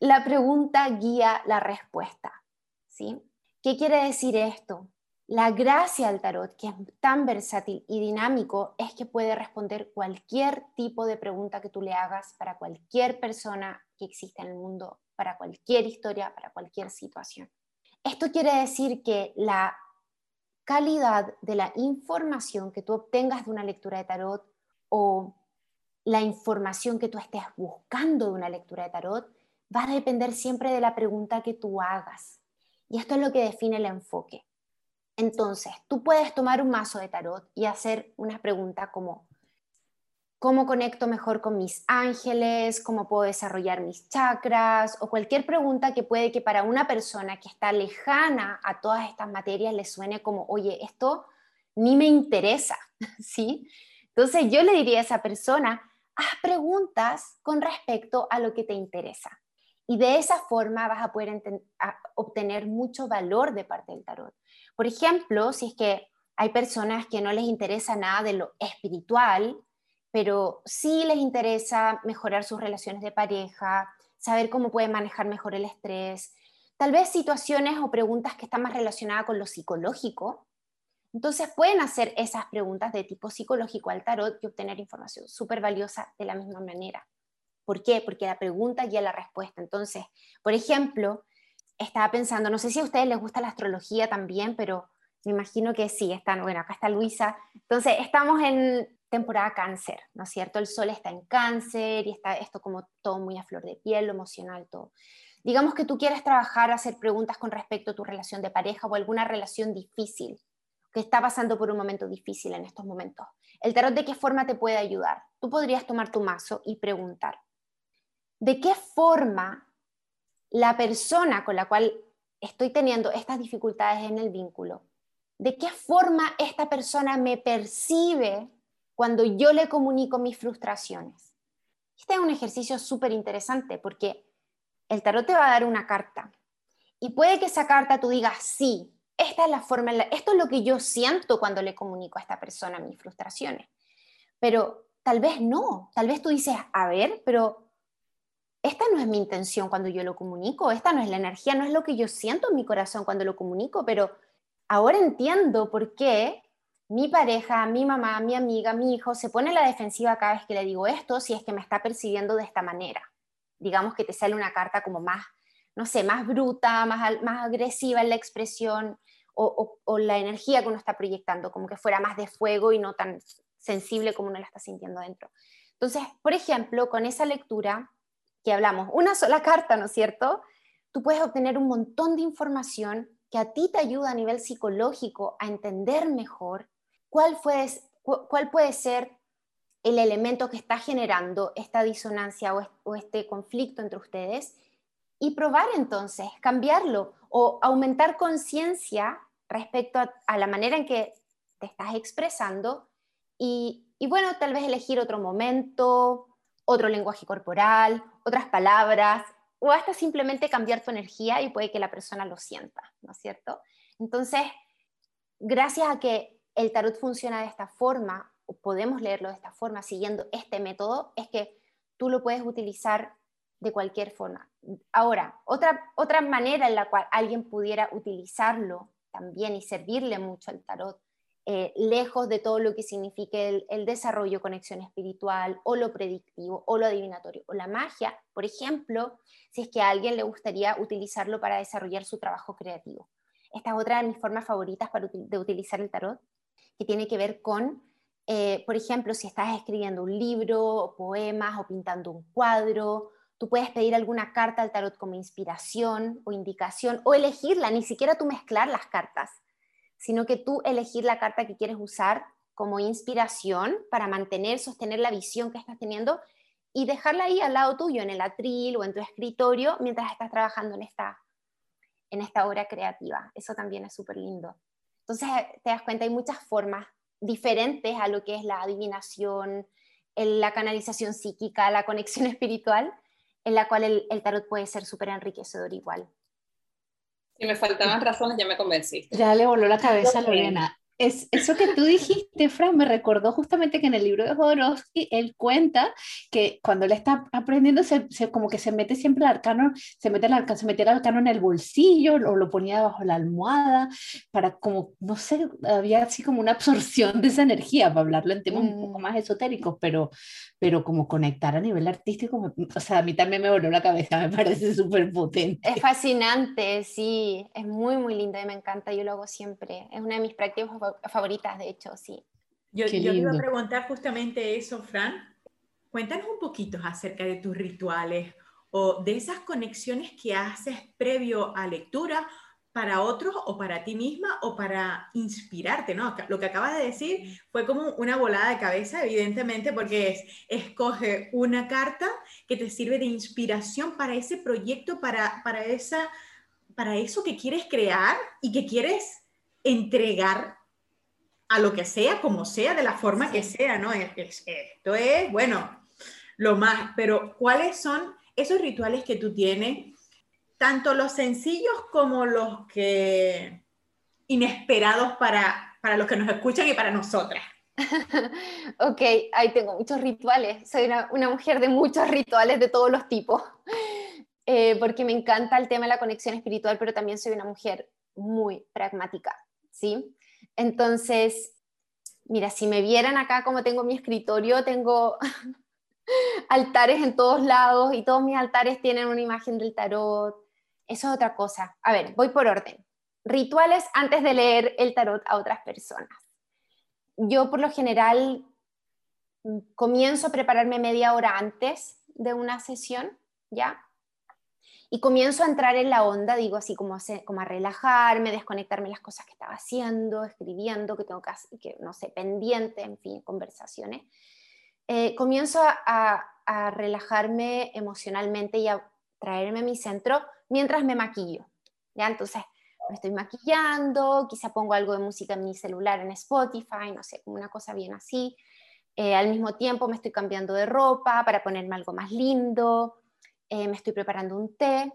La pregunta guía la respuesta. ¿sí? ¿Qué quiere decir esto? La gracia del tarot, que es tan versátil y dinámico, es que puede responder cualquier tipo de pregunta que tú le hagas para cualquier persona que exista en el mundo, para cualquier historia, para cualquier situación. Esto quiere decir que la calidad de la información que tú obtengas de una lectura de tarot o la información que tú estés buscando de una lectura de tarot va a depender siempre de la pregunta que tú hagas. Y esto es lo que define el enfoque. Entonces, tú puedes tomar un mazo de tarot y hacer una pregunta como, ¿cómo conecto mejor con mis ángeles? ¿Cómo puedo desarrollar mis chakras? O cualquier pregunta que puede que para una persona que está lejana a todas estas materias le suene como, oye, esto ni me interesa, ¿sí? Entonces yo le diría a esa persona, haz preguntas con respecto a lo que te interesa. Y de esa forma vas a poder obtener mucho valor de parte del tarot. Por ejemplo, si es que hay personas que no les interesa nada de lo espiritual, pero sí les interesa mejorar sus relaciones de pareja, saber cómo pueden manejar mejor el estrés, tal vez situaciones o preguntas que están más relacionadas con lo psicológico. Entonces pueden hacer esas preguntas de tipo psicológico al tarot y obtener información súper valiosa de la misma manera. ¿Por qué? Porque la pregunta guía la respuesta. Entonces, por ejemplo, estaba pensando, no sé si a ustedes les gusta la astrología también, pero me imagino que sí, están, bueno, acá está Luisa. Entonces, estamos en temporada cáncer, ¿no es cierto? El sol está en cáncer y está esto como todo muy a flor de piel, lo emocional, todo. Digamos que tú quieres trabajar, hacer preguntas con respecto a tu relación de pareja o alguna relación difícil, que está pasando por un momento difícil en estos momentos. El tarot de qué forma te puede ayudar. Tú podrías tomar tu mazo y preguntar, de qué forma la persona con la cual estoy teniendo estas dificultades en el vínculo, de qué forma esta persona me percibe cuando yo le comunico mis frustraciones. Este es un ejercicio súper interesante porque el tarot te va a dar una carta y puede que esa carta tú digas, sí, esta es la forma, esto es lo que yo siento cuando le comunico a esta persona mis frustraciones. Pero tal vez no, tal vez tú dices, a ver, pero esta no es mi intención cuando yo lo comunico, esta no es la energía, no es lo que yo siento en mi corazón cuando lo comunico, pero ahora entiendo por qué mi pareja, mi mamá, mi amiga, mi hijo se pone en la defensiva cada vez que le digo esto si es que me está percibiendo de esta manera. Digamos que te sale una carta como más, no sé, más bruta, más, más agresiva en la expresión o, o la energía que uno está proyectando, como que fuera más de fuego y no tan sensible como uno la está sintiendo dentro. Entonces, por ejemplo, con esa lectura, que hablamos, una sola carta, ¿no es cierto? Tú puedes obtener un montón de información que a ti te ayuda a nivel psicológico a entender mejor cuál, puede ser el elemento que está generando esta disonancia o, este conflicto entre ustedes y probar entonces, cambiarlo o aumentar conciencia respecto a, la manera en que te estás expresando y, y bueno, tal vez elegir otro momento, otro lenguaje corporal, otras palabras, o hasta simplemente cambiar tu energía y puede que la persona lo sienta, ¿no es cierto? Entonces, gracias a que el tarot funciona de esta forma, o podemos leerlo de esta forma, siguiendo este método, es que tú lo puedes utilizar de cualquier forma. Ahora, otra, otra manera en la cual alguien pudiera utilizarlo también y servirle mucho al tarot eh, lejos de todo lo que signifique el, desarrollo, conexión espiritual o lo predictivo o lo adivinatorio o la magia, por ejemplo, si es que a alguien le gustaría utilizarlo para desarrollar su trabajo creativo. Esta es otra de mis formas favoritas para, de utilizar el tarot, que tiene que ver con, eh, por ejemplo, si estás escribiendo un libro, o poemas o pintando un cuadro, tú puedes pedir alguna carta al tarot como inspiración o indicación o elegirla, ni siquiera tú mezclar las cartas sino que tú elegir la carta que quieres usar como inspiración para mantener, sostener la visión que estás teniendo y dejarla ahí al lado tuyo, en el atril o en tu escritorio, mientras estás trabajando en esta, en esta obra creativa. Eso también es súper lindo. Entonces, te das cuenta, hay muchas formas diferentes a lo que es la adivinación, la canalización psíquica, la conexión espiritual, en la cual el, el tarot puede ser súper enriquecedor igual. Si me faltaban razones, ya me convenciste. Ya le voló la cabeza a Lorena. Es, eso que tú dijiste, Fran, me recordó justamente que en el libro de Jodorowsky él cuenta que cuando él está aprendiendo, se, como que se mete siempre el arcano, se mete el arcano, se metía el arcano en el bolsillo o lo ponía bajo la almohada para como, no sé, había así como una absorción de esa energía, para hablarlo en temas un poco mm. más esotéricos, pero, pero como conectar a nivel artístico, o sea, a mí también me voló la cabeza, me parece súper potente. Es fascinante, sí, es muy, muy lindo y me encanta, yo lo hago siempre, es una de mis prácticas favoritas, de hecho, sí. Yo, yo iba a preguntar justamente eso, Fran. Cuéntanos un poquito acerca de tus rituales o de esas conexiones que haces previo a lectura para otros o para ti misma o para inspirarte, ¿no? Lo que acabas de decir fue como una volada de cabeza, evidentemente, porque es, escoge una carta que te sirve de inspiración para ese proyecto, para, para, esa, para eso que quieres crear y que quieres entregar a lo que sea, como sea, de la forma que sea, ¿no? esto es, bueno, lo más, pero ¿cuáles son esos rituales que tú tienes? tanto los sencillos como los que inesperados para, para los que nos escuchan y para nosotras. ok, ahí tengo muchos rituales. Soy una, una, mujer de muchos rituales de todos los tipos, eh, porque me encanta el tema de la conexión espiritual, pero también soy una mujer muy pragmática, ¿sí? Entonces, mira, si me vieran acá como tengo mi escritorio, tengo altares en todos lados y todos mis altares tienen una imagen del tarot, eso es otra cosa. A ver, voy por orden. Rituales antes de leer el tarot a otras personas. Yo por lo general comienzo a prepararme media hora antes de una sesión, ¿ya? Y comienzo a entrar en la onda, digo así como a, como a relajarme, desconectarme las cosas que estaba haciendo, escribiendo, que tengo que, que no sé, pendiente, en fin, conversaciones. Eh, comienzo a, a relajarme emocionalmente y a traerme a mi centro mientras me maquillo. ¿ya? Entonces, me estoy maquillando, quizá pongo algo de música en mi celular en Spotify, no sé, una cosa bien así. Eh, al mismo tiempo me estoy cambiando de ropa para ponerme algo más lindo, eh, me estoy preparando un té.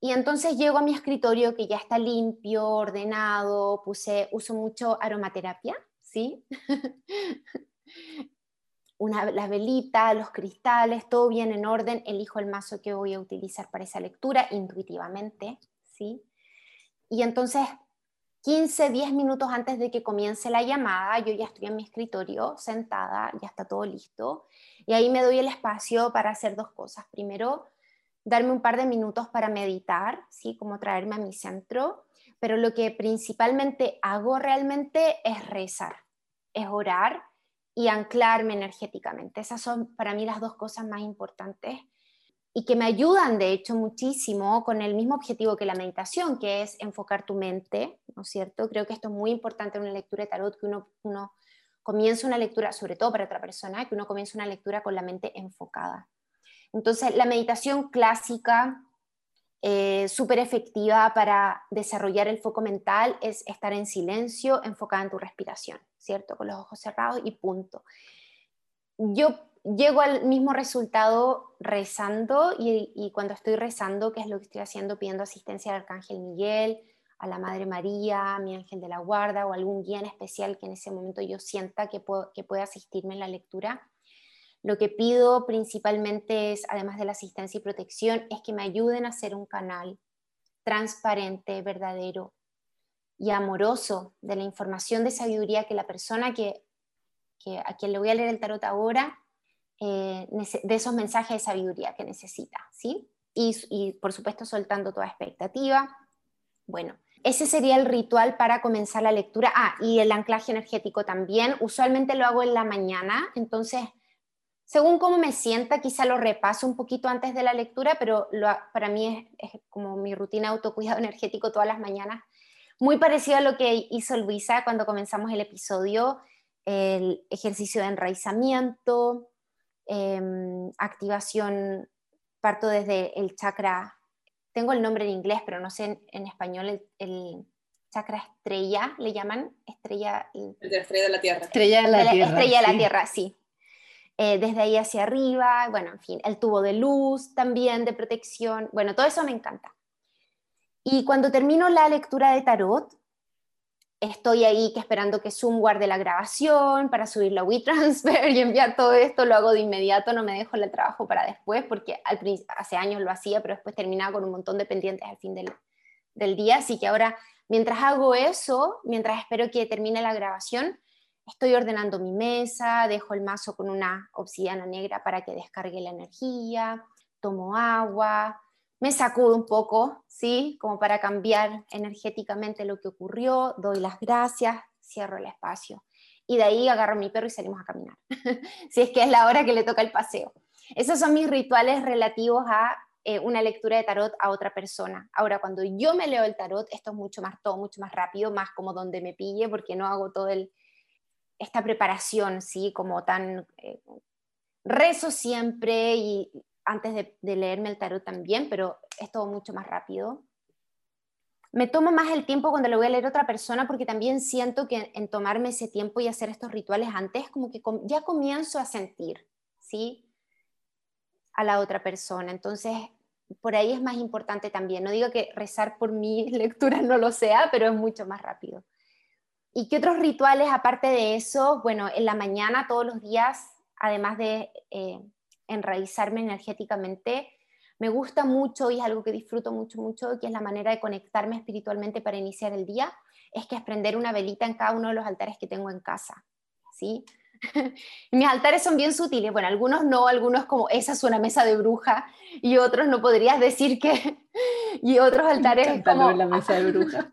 Y entonces llego a mi escritorio que ya está limpio, ordenado, puse, uso mucho aromaterapia, ¿sí? una, la velita, los cristales, todo bien en orden, elijo el mazo que voy a utilizar para esa lectura intuitivamente, ¿sí? Y entonces, 15, 10 minutos antes de que comience la llamada, yo ya estoy en mi escritorio sentada, ya está todo listo, y ahí me doy el espacio para hacer dos cosas. Primero, darme un par de minutos para meditar, ¿sí? Como traerme a mi centro, pero lo que principalmente hago realmente es rezar, es orar y anclarme energéticamente. Esas son para mí las dos cosas más importantes y que me ayudan, de hecho, muchísimo con el mismo objetivo que la meditación, que es enfocar tu mente, ¿no es cierto? Creo que esto es muy importante en una lectura de tarot, que uno, uno comienza una lectura, sobre todo para otra persona, que uno comienza una lectura con la mente enfocada. Entonces, la meditación clásica, eh, súper efectiva para desarrollar el foco mental, es estar en silencio, enfocada en tu respiración. ¿cierto? Con los ojos cerrados y punto. Yo llego al mismo resultado rezando y, cuando estoy rezando, que es lo que estoy haciendo, pidiendo asistencia al Arcángel Miguel, a la Madre María, a mi ángel de la guarda o algún guía en especial que en ese momento yo sienta que, puedo, que pueda asistirme en la lectura. Lo que pido principalmente es, además de la asistencia y protección, es que me ayuden a hacer un canal transparente, verdadero, y amoroso de la información de sabiduría que la persona que, a quien le voy a leer el tarot ahora, eh, de esos mensajes de sabiduría que necesita, ¿sí? Y, por supuesto soltando toda expectativa. Bueno, ese sería el ritual para comenzar la lectura. Ah, y el anclaje energético también. Usualmente lo hago en la mañana, entonces, según cómo me sienta, quizá lo repaso un poquito antes de la lectura, pero para mí es, es, como mi rutina de autocuidado energético todas las mañanas muy parecido a lo que hizo Luisa cuando comenzamos el episodio, el ejercicio de enraizamiento, em, activación, parto desde el chakra, tengo el nombre en inglés, pero no sé en, español, el, chakra estrella, le llaman, estrella... El de la estrella de la Tierra. Estrella de la, Tierra. Estrella de la Tierra, sí. Eh, desde ahí hacia arriba, bueno, en fin, el tubo de luz también de protección, bueno, todo eso me encanta. Y cuando termino la lectura de tarot, estoy ahí que esperando que Zoom guarde la grabación para subirlo a WeTransfer y enviar todo esto, lo hago de inmediato, no me dejo el trabajo para después, porque hace años lo hacía, pero después terminaba con un montón de pendientes al fin del día, así que ahora, mientras hago eso, mientras espero que termine la grabación, estoy ordenando mi mesa, dejo el mazo con una obsidiana negra para que descargue la energía, tomo agua, me sacudo un poco, ¿sí? Como para cambiar energéticamente lo que ocurrió, doy las gracias, cierro el espacio. Y de ahí agarro a mi perro y salimos a caminar, si es que es la hora que le toca el paseo. Esos son mis rituales relativos a eh, una lectura de tarot a otra persona. Ahora, cuando yo me leo el tarot, esto es mucho más todo, mucho más rápido, más como donde me pille, porque no hago todo esta preparación, ¿sí? Como tan... Eh, rezo siempre y antes de, leerme el tarot también, pero es todo mucho más rápido. Me tomo más el tiempo cuando le voy a leer a otra persona porque también siento que en tomarme ese tiempo y hacer estos rituales antes, como que ya comienzo a sentir, ¿sí? A la otra persona. Entonces, por ahí es más importante también. No digo que rezar por mi lectura no lo sea, pero es mucho más rápido. ¿Y qué otros rituales aparte de eso? Bueno, en la mañana todos los días, además de eh, enraizarme energéticamente. Me gusta mucho y es algo que disfruto mucho, mucho, que es la manera de conectarme espiritualmente para iniciar el día, es que es prender una velita en cada uno de los altares que tengo en casa, ¿sí? Mis altares son bien sutiles, bueno, algunos no, algunos como esa es una mesa de bruja y otros no podrías decir que y otros altares como la mesa de bruja.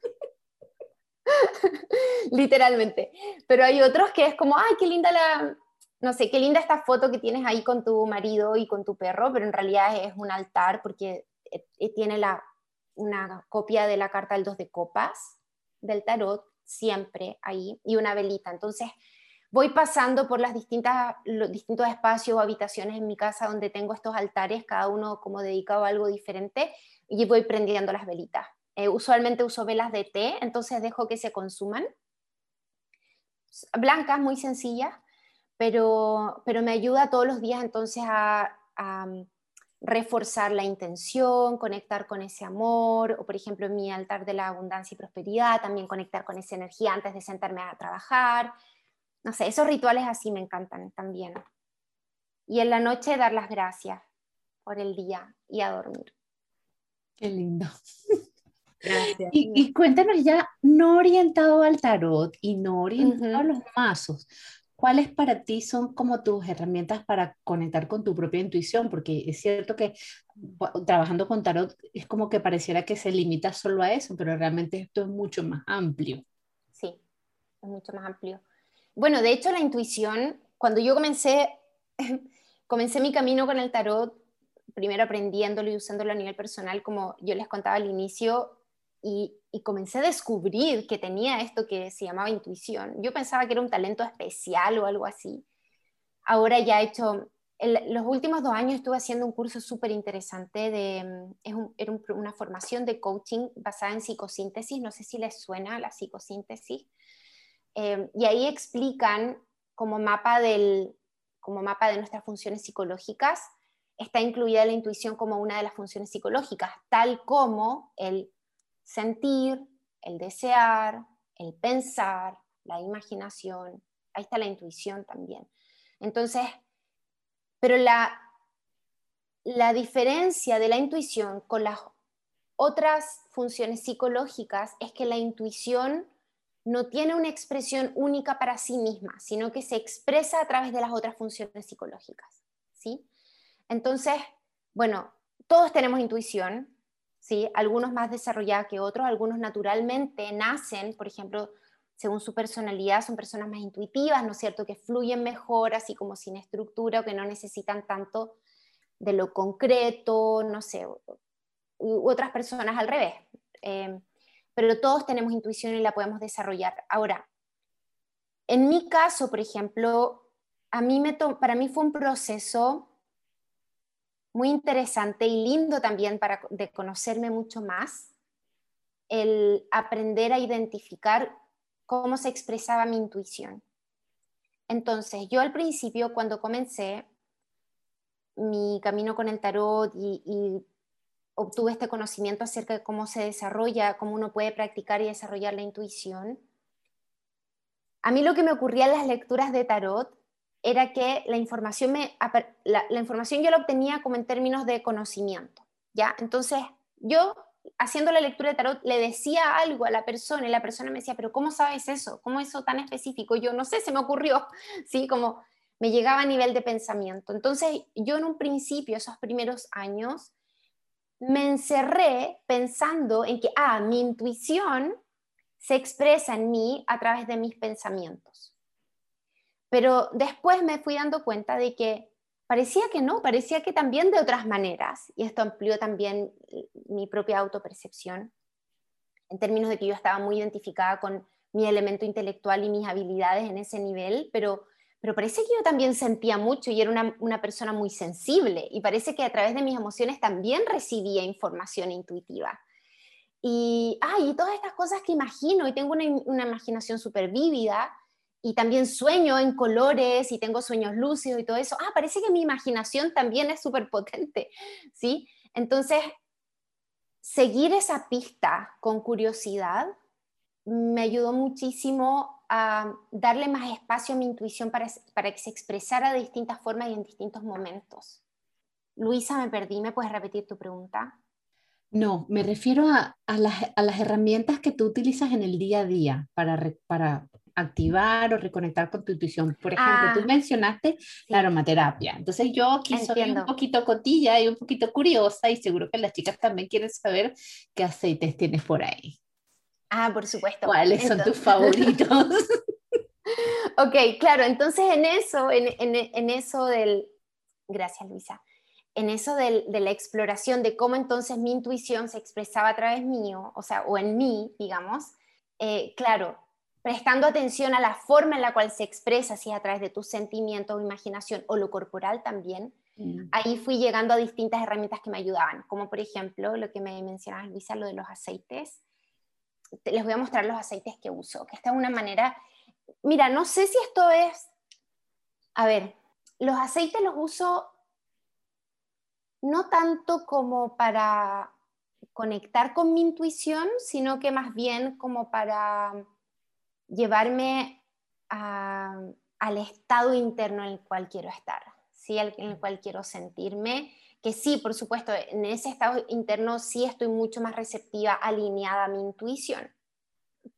Literalmente. Pero hay otros que es como, ay, qué linda la, no sé, qué linda esta foto que tienes ahí con tu marido y con tu perro, pero en realidad es un altar porque eh, eh, tiene la, una copia de la carta del dos de copas del tarot siempre ahí y una velita. Entonces voy pasando por las distintas, los distintos espacios o habitaciones en mi casa donde tengo estos altares, cada uno como dedicado a algo diferente, y voy prendiendo las velitas. Eh, usualmente uso velas de té, entonces dejo que se consuman. Blancas, muy sencillas pero, pero me ayuda todos los días entonces a, mm, reforzar la intención, conectar con ese amor, o por ejemplo en mi altar de la abundancia y prosperidad, también conectar con esa energía antes de sentarme a trabajar. No sé, esos rituales así me encantan también. Y en la noche dar las gracias por el día y a dormir. Qué lindo. Gracias. Y, y, cuéntanos ya, no orientado al tarot y no orientado a los mazos, ¿cuáles para ti son como tus herramientas para conectar con tu propia intuición? Porque es cierto que trabajando con tarot es como que pareciera que se limita solo a eso, pero realmente esto es mucho más amplio. Sí, es mucho más amplio. Bueno, de hecho la intuición, cuando yo comencé, comencé mi camino con el tarot, primero aprendiéndolo y usándolo a nivel personal, como yo les contaba al inicio, y, comencé a descubrir que tenía esto que se llamaba intuición. Yo pensaba que era un talento especial o algo así. Ahora ya he hecho, los últimos dos años estuve haciendo un curso súper interesante de, mm, es era una formación de coaching basada en psicosíntesis, no sé si les suena la psicosíntesis, eh, y ahí explican como mapa, del, como mapa de nuestras funciones psicológicas, está incluida la intuición como una de las funciones psicológicas, tal como el sentir, el desear, el pensar, la imaginación, ahí está la intuición también. Entonces, pero la, la diferencia de la intuición con las otras funciones psicológicas es que la intuición no tiene una expresión única para sí misma, sino que se expresa a través de las otras funciones psicológicas. ¿sí? Entonces, bueno, todos tenemos intuición, ¿sí? algunos más desarrollados que otros, algunos naturalmente nacen, por ejemplo, según su personalidad, son personas más intuitivas, ¿no es cierto?, que fluyen mejor, así como sin estructura, o que no necesitan tanto de lo concreto, no sé, u, otras personas al revés. Eh, pero todos tenemos intuición y la podemos desarrollar. Ahora, en mi caso, por ejemplo, a mí me para mí fue un proceso muy interesante y lindo también para de conocerme mucho más, el aprender a identificar cómo se expresaba mi intuición. Entonces, yo al principio, cuando comencé mi camino con el tarot y, y, obtuve este conocimiento acerca de cómo se desarrolla, cómo uno puede practicar y desarrollar la intuición, a mí lo que me ocurría en las lecturas de tarot era que la información, me, la, información yo la obtenía como en términos de conocimiento, ¿ya? Entonces, yo haciendo la lectura de tarot le decía algo a la persona y la persona me decía, pero ¿cómo sabes eso? ¿Cómo eso tan específico? Yo no sé, se me ocurrió, ¿sí? Como me llegaba a nivel de pensamiento. Entonces, yo en un principio, esos primeros años, me encerré pensando en que, ah, mi intuición se expresa en mí a través de mis pensamientos. Pero después me fui dando cuenta de que parecía que no, parecía que también de otras maneras, y esto amplió también mi propia autopercepción, en términos de que yo estaba muy identificada con mi elemento intelectual y mis habilidades en ese nivel, pero, pero parece que yo también sentía mucho y era una, una persona muy sensible, y parece que a través de mis emociones también recibía información intuitiva. Y, ay, todas estas cosas que imagino y tengo una, una imaginación súper vívida y también sueño en colores y tengo sueños lúcidos y todo eso. Ah, parece que mi imaginación también es súper potente, ¿sí? Entonces, seguir esa pista con curiosidad me ayudó muchísimo a darle más espacio a mi intuición para, para que se expresara de distintas formas y en distintos momentos. Luisa, me perdí, ¿me puedes repetir tu pregunta? No, me refiero a, las, herramientas que tú utilizas en el día a día para, para activar o reconectar con tu intuición. Por ejemplo, tú ah, mencionaste la aromaterapia. Entonces yo aquí soy un poquito cotilla y un poquito curiosa y seguro que las chicas también quieren saber qué aceites tienes por ahí. Ah, por supuesto. ¿Cuáles son tus favoritos? ok, claro, entonces en eso, en eso del... Gracias, Luisa en eso de, la exploración de cómo entonces mi intuición se expresaba a través mío, o sea, o en mí, digamos, eh, claro, prestando atención a la forma en la cual se expresa, si es a través de tus sentimientos o imaginación, o lo corporal también, mm. ahí fui llegando a distintas herramientas que me ayudaban, como por ejemplo lo que me mencionabas, Luisa, lo de los aceites. Les voy a mostrar los aceites que uso, que esta es una manera, mira, no sé si esto es, a ver, los aceites los uso no tanto como para conectar con mi intuición, sino que más bien como para llevarme al estado interno en el cual quiero estar, ¿sí? en el cual quiero sentirme, que sí, por supuesto, en ese estado interno sí estoy mucho más receptiva, alineada a mi intuición,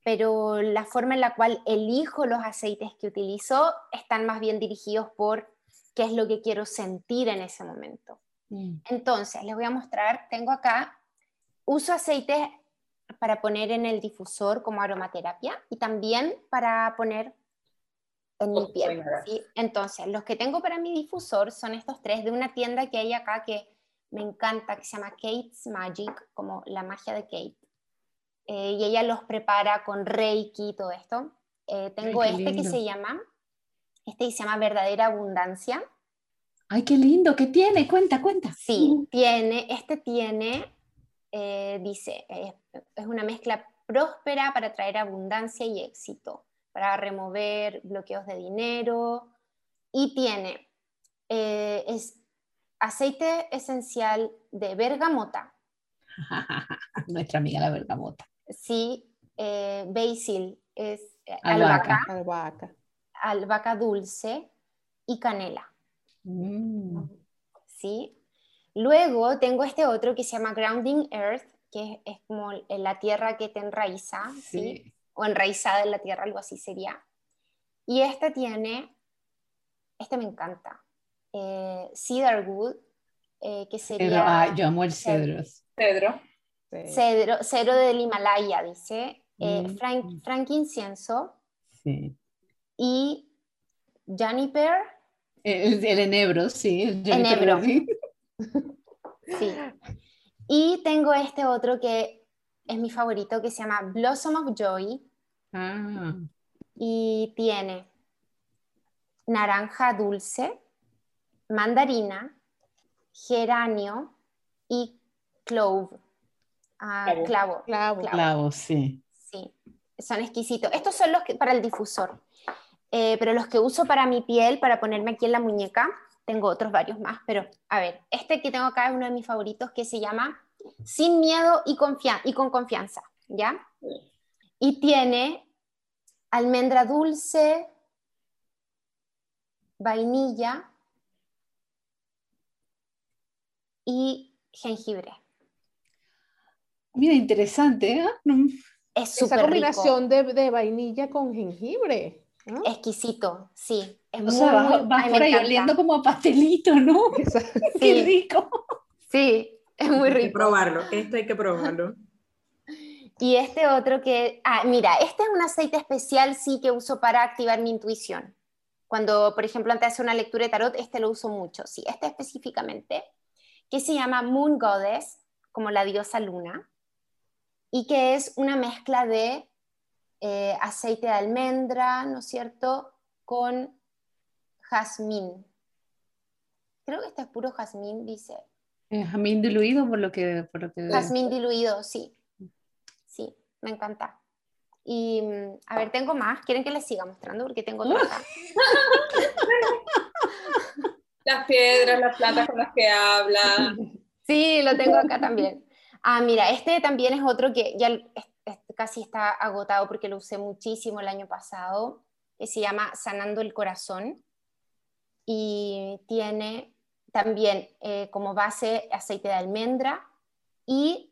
pero la forma en la cual elijo los aceites que utilizo están más bien dirigidos por qué es lo que quiero sentir en ese momento. Mm. Entonces, les voy a mostrar, tengo acá, uso aceite para poner en el difusor como aromaterapia y también para poner en mi piel. Entonces, los que tengo para mi difusor son estos tres de una tienda que hay acá que me encanta, que se llama Kate's Magic, como la magia de Kate. Eh, y ella los prepara con Reiki y todo esto. Eh, tengo este que se llama, este que se llama Verdadera Abundancia Ay, qué lindo, ¿qué tiene? Cuenta, cuenta. Sí, tiene, este tiene, eh, dice, es una mezcla próspera para traer abundancia y éxito, para remover bloqueos de dinero y tiene eh, es aceite esencial de bergamota. Nuestra amiga la bergamota. Sí, eh, basil es albahaca, albahaca, albahaca dulce y canela. Mm. ¿Sí? Luego tengo este otro que se llama Grounding Earth, que es, como la tierra que te enraiza, ¿sí? O enraizada en la tierra, algo así sería. Y este tiene, este me encanta, eh, Cedarwood, eh, que sería... ah, yo amo el cedro. Cedro. Cedro, cedro del Himalaya, dice. Eh, mm. frank, frankincenso. Sí. Y Juniper el, enebro, sí. El enebro. Sí. Y tengo este otro que es mi favorito, que se llama Blossom of Joy. Ah. Y tiene naranja dulce, mandarina, geranio y clove. Ah, clavo. Clavo. clavo. sí. Sí, son exquisitos. Estos son los que para el difusor. Eh, pero los que uso para mi piel, para ponerme aquí en la muñeca, tengo otros varios más, pero a ver, este que tengo acá es uno de mis favoritos que se llama Sin miedo y, y con confianza, ¿ya? Y tiene almendra dulce, vainilla y jengibre. Mira, interesante, ¿eh? No- Es Esa súper combinación de, de vainilla con jengibre. ¿No? exquisito, sí. Es O muy, sea, vas, por ahí oliendo como a pastelito, ¿no? Exacto. Qué Sí, rico. sí, es muy Hay que rico. probarlo, esto hay que probarlo. Y este otro que, ah, mira, este es un aceite especial sí que uso para activar mi intuición. Cuando, por ejemplo, antes de hacer una lectura de tarot, este lo uso mucho, sí, este específicamente, que se llama Moon Goddess, como la diosa luna, y que es una mezcla de eh, aceite de almendra, ¿no es cierto?, con jazmín. Creo que este es puro jazmín, dice. Eh, Jamín diluido por lo que, por lo que veo. Jazmín diluido, sí. Sí, me encanta. Y mm, a ver, tengo más. ¿Quieren que les siga mostrando? Porque tengo otro acá. Las piedras, las plantas con las que habla. Sí, lo tengo acá también. Ah, mira, este también es otro que ya casi está agotado porque lo usé muchísimo el año pasado, que se llama Sanando el Corazón. Y tiene también eh, como base aceite de almendra y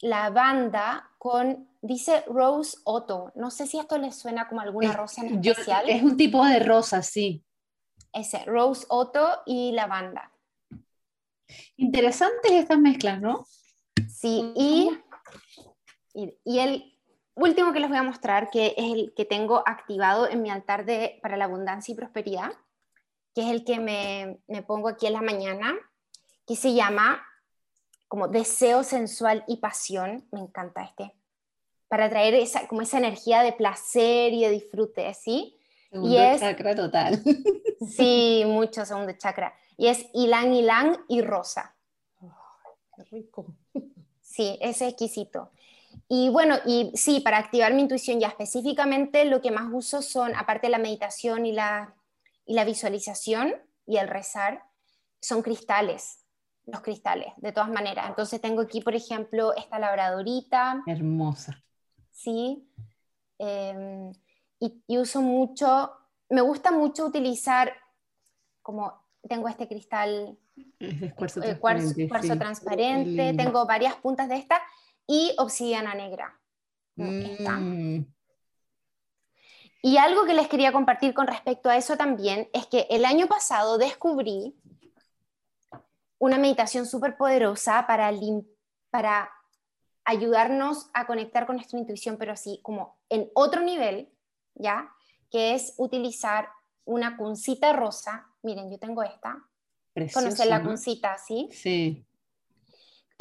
lavanda con, dice Rose Otto. No sé si esto les suena como alguna Es- rosa en Yo- especial. es un tipo de rosa, sí. Ese, Rose Otto y lavanda. Interesantes estas mezclas, ¿no? Sí, y, y, y el último que les voy a mostrar, que es el que tengo activado en mi altar de, para la abundancia y prosperidad, que es el que me, me pongo aquí en la mañana, que se llama como deseo sensual y pasión. Me encanta este. Para traer esa, como esa energía de placer y de disfrute, ¿sí? Segundo es- chakra total. Sí, mucho segundo chakra. Y es ylang ylang y rosa. Qué rico. Sí, es exquisito. Y bueno, y sí, para activar mi intuición ya específicamente lo que más uso son, aparte de la meditación y la, y la visualización y el rezar, son cristales, los cristales, de todas maneras. Entonces tengo aquí, por ejemplo, esta labradorita, Hermosa. ¿sí? Em, y, y uso mucho, me gusta mucho utilizar, como tengo este cristal Es de cuarzo eh, cuarzo, transparente. cuarzo sí. transparente, tengo varias puntas de esta y obsidiana negra. Mm, Y algo que les quería compartir con respecto a eso también es que el año pasado descubrí una meditación súper poderosa para, para ayudarnos a conectar con nuestra intuición, pero así como en otro nivel, ¿ya? Que es utilizar una cuncita rosa. Miren, yo tengo esta. preciosa, ¿Conocen la ¿no? cuncita, sí? Sí.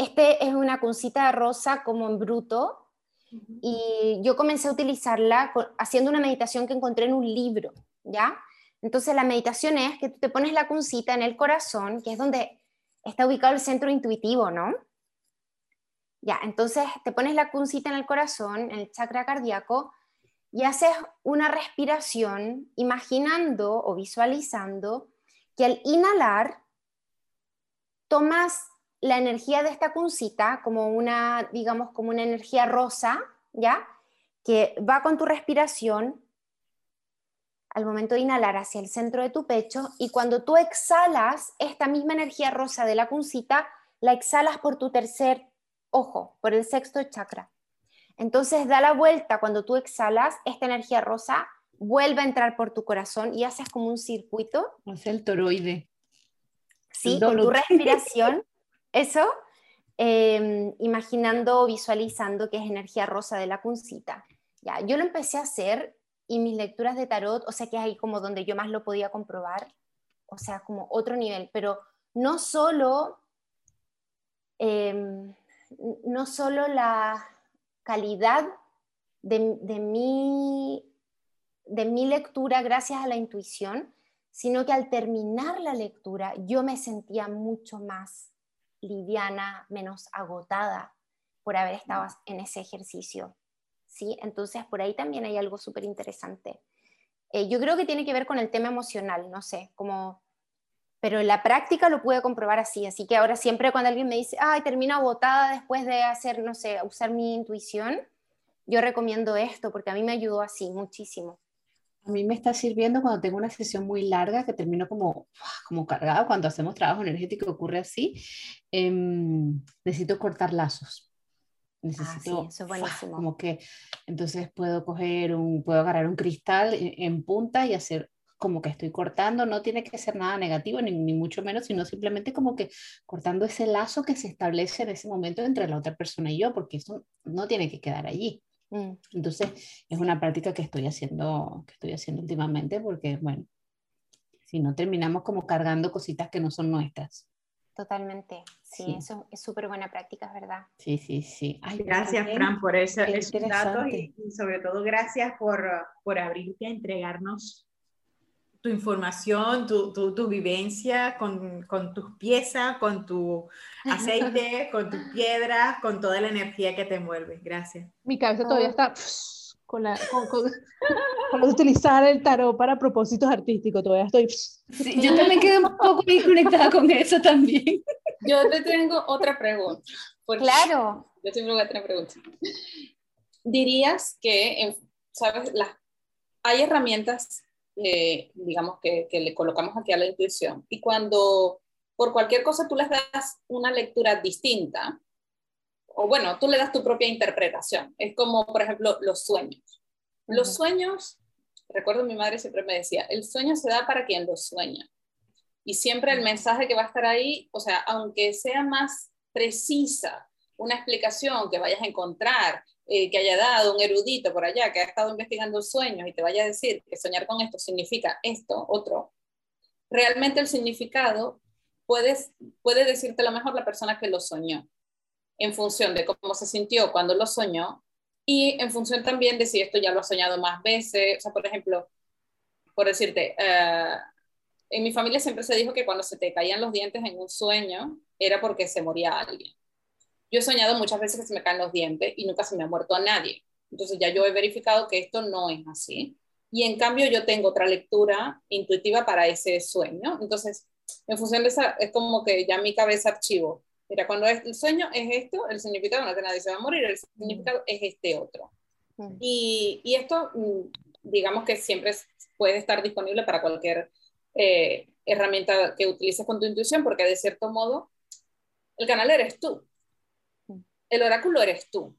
Este es una cuncita rosa como en bruto y yo comencé a utilizarla haciendo una meditación que encontré en un libro, ¿ya? Entonces la meditación es que tú te pones la cuncita en el corazón, que es donde está ubicado el centro intuitivo, ¿no? Ya, entonces te pones la cuncita en el corazón, en el chakra cardíaco, y haces una respiración imaginando o visualizando que al inhalar tomas la energía de esta cuncita como una, digamos, como una energía rosa, ¿ya? Que va con tu respiración al momento de inhalar hacia el centro de tu pecho y cuando tú exhalas, esta misma energía rosa de la cuncita la exhalas por tu tercer ojo, por el sexto chakra. Entonces da la vuelta cuando tú exhalas, esta energía rosa vuelve a entrar por tu corazón y haces como un circuito sea, el toroide. ¿sí? El Con tu respiración, eso, eh, imaginando visualizando que es energía rosa de la cuncita. Ya, yo lo empecé a hacer y mis lecturas de tarot, o sea que es ahí como donde yo más lo podía comprobar, o sea, como otro nivel, pero no solo, eh, no solo la calidad de mi, de mi lectura gracias a la intuición, sino que al terminar la lectura yo me sentía mucho más liviana, menos agotada por haber estado en ese ejercicio. ¿sí? Entonces, por ahí también hay algo súper interesante. Eh, yo creo que tiene que ver con el tema emocional, no sé, como... Pero en la práctica lo pude comprobar así, así que ahora siempre cuando alguien me dice, ay, termino agotada después de hacer, no sé, usar mi intuición, yo recomiendo esto porque a mí me ayudó así muchísimo. A mí me está sirviendo cuando tengo una sesión muy larga que termino como, como cargada, cuando hacemos trabajo energético ocurre así, em, necesito cortar lazos. Ah, Necesito, eso es buenísimo. como que, entonces puedo coger un, puedo agarrar un cristal en, en punta y hacer como que estoy cortando, no tiene que ser nada negativo, ni, ni, mucho menos, sino simplemente como que cortando ese lazo que se establece en ese momento entre la otra persona y yo, porque eso no tiene que quedar allí. Mm. Entonces, es una práctica que estoy haciendo, que estoy haciendo últimamente, porque, bueno, si no terminamos como cargando cositas que no son nuestras. Totalmente, sí, eso es súper buena práctica, es verdad. Sí, sí, sí. gracias, Fran, por eso, esos datos y, y, sobre todo gracias por, por abrirte a entregarnos tu información, tu, tu, tu vivencia con, con, tus piezas, con tu aceite, con tus piedras, con toda la energía que te envuelve. Gracias. Mi cabeza todavía está con la, con, con, con utilizar el tarot para propósitos artísticos, todavía estoy... Sí, yo también quedé un poco conectada con eso también. Yo te tengo otra pregunta. Claro. Yo siempre voy a tener preguntas. Dirías que, ¿sabes? Las, hay herramientas eh, digamos, que, que, le colocamos aquí a la intuición. Y cuando por cualquier cosa tú les das una lectura distinta, o bueno, tú le das tu propia interpretación. Es como, por ejemplo, los sueños. Los sueños, recuerdo mi madre siempre me decía, el sueño se da para quien lo sueña. Y siempre el mensaje que va a estar ahí, o sea, aunque sea más precisa una explicación que vayas a encontrar eh, que haya dado un erudito por allá que ha estado investigando sueños y te vaya a decir que soñar con esto significa esto, otro, realmente el significado puedes, puede decirte lo mejor la persona que lo soñó, en función de cómo se sintió cuando lo soñó y en función también de si esto ya lo ha soñado más veces. O sea, por ejemplo, por decirte, uh, en mi familia siempre se dijo que cuando se te caían los dientes en un sueño era porque se moría alguien. Yo he soñado muchas veces que se me caen los dientes y nunca se me ha muerto a nadie. Entonces ya yo he verificado que esto no es así. Y en cambio yo tengo otra lectura intuitiva para ese sueño. Entonces, en función de esa, es como que ya mi cabeza archivo. Mira, cuando es, el sueño es esto, el significado no es que nadie se va a morir, el significado es este otro. Y, y esto, mm, digamos que siempre puede estar disponible para cualquier eh, herramienta que utilices con tu intuición, porque de cierto modo, el canal eres tú el oráculo eres tú.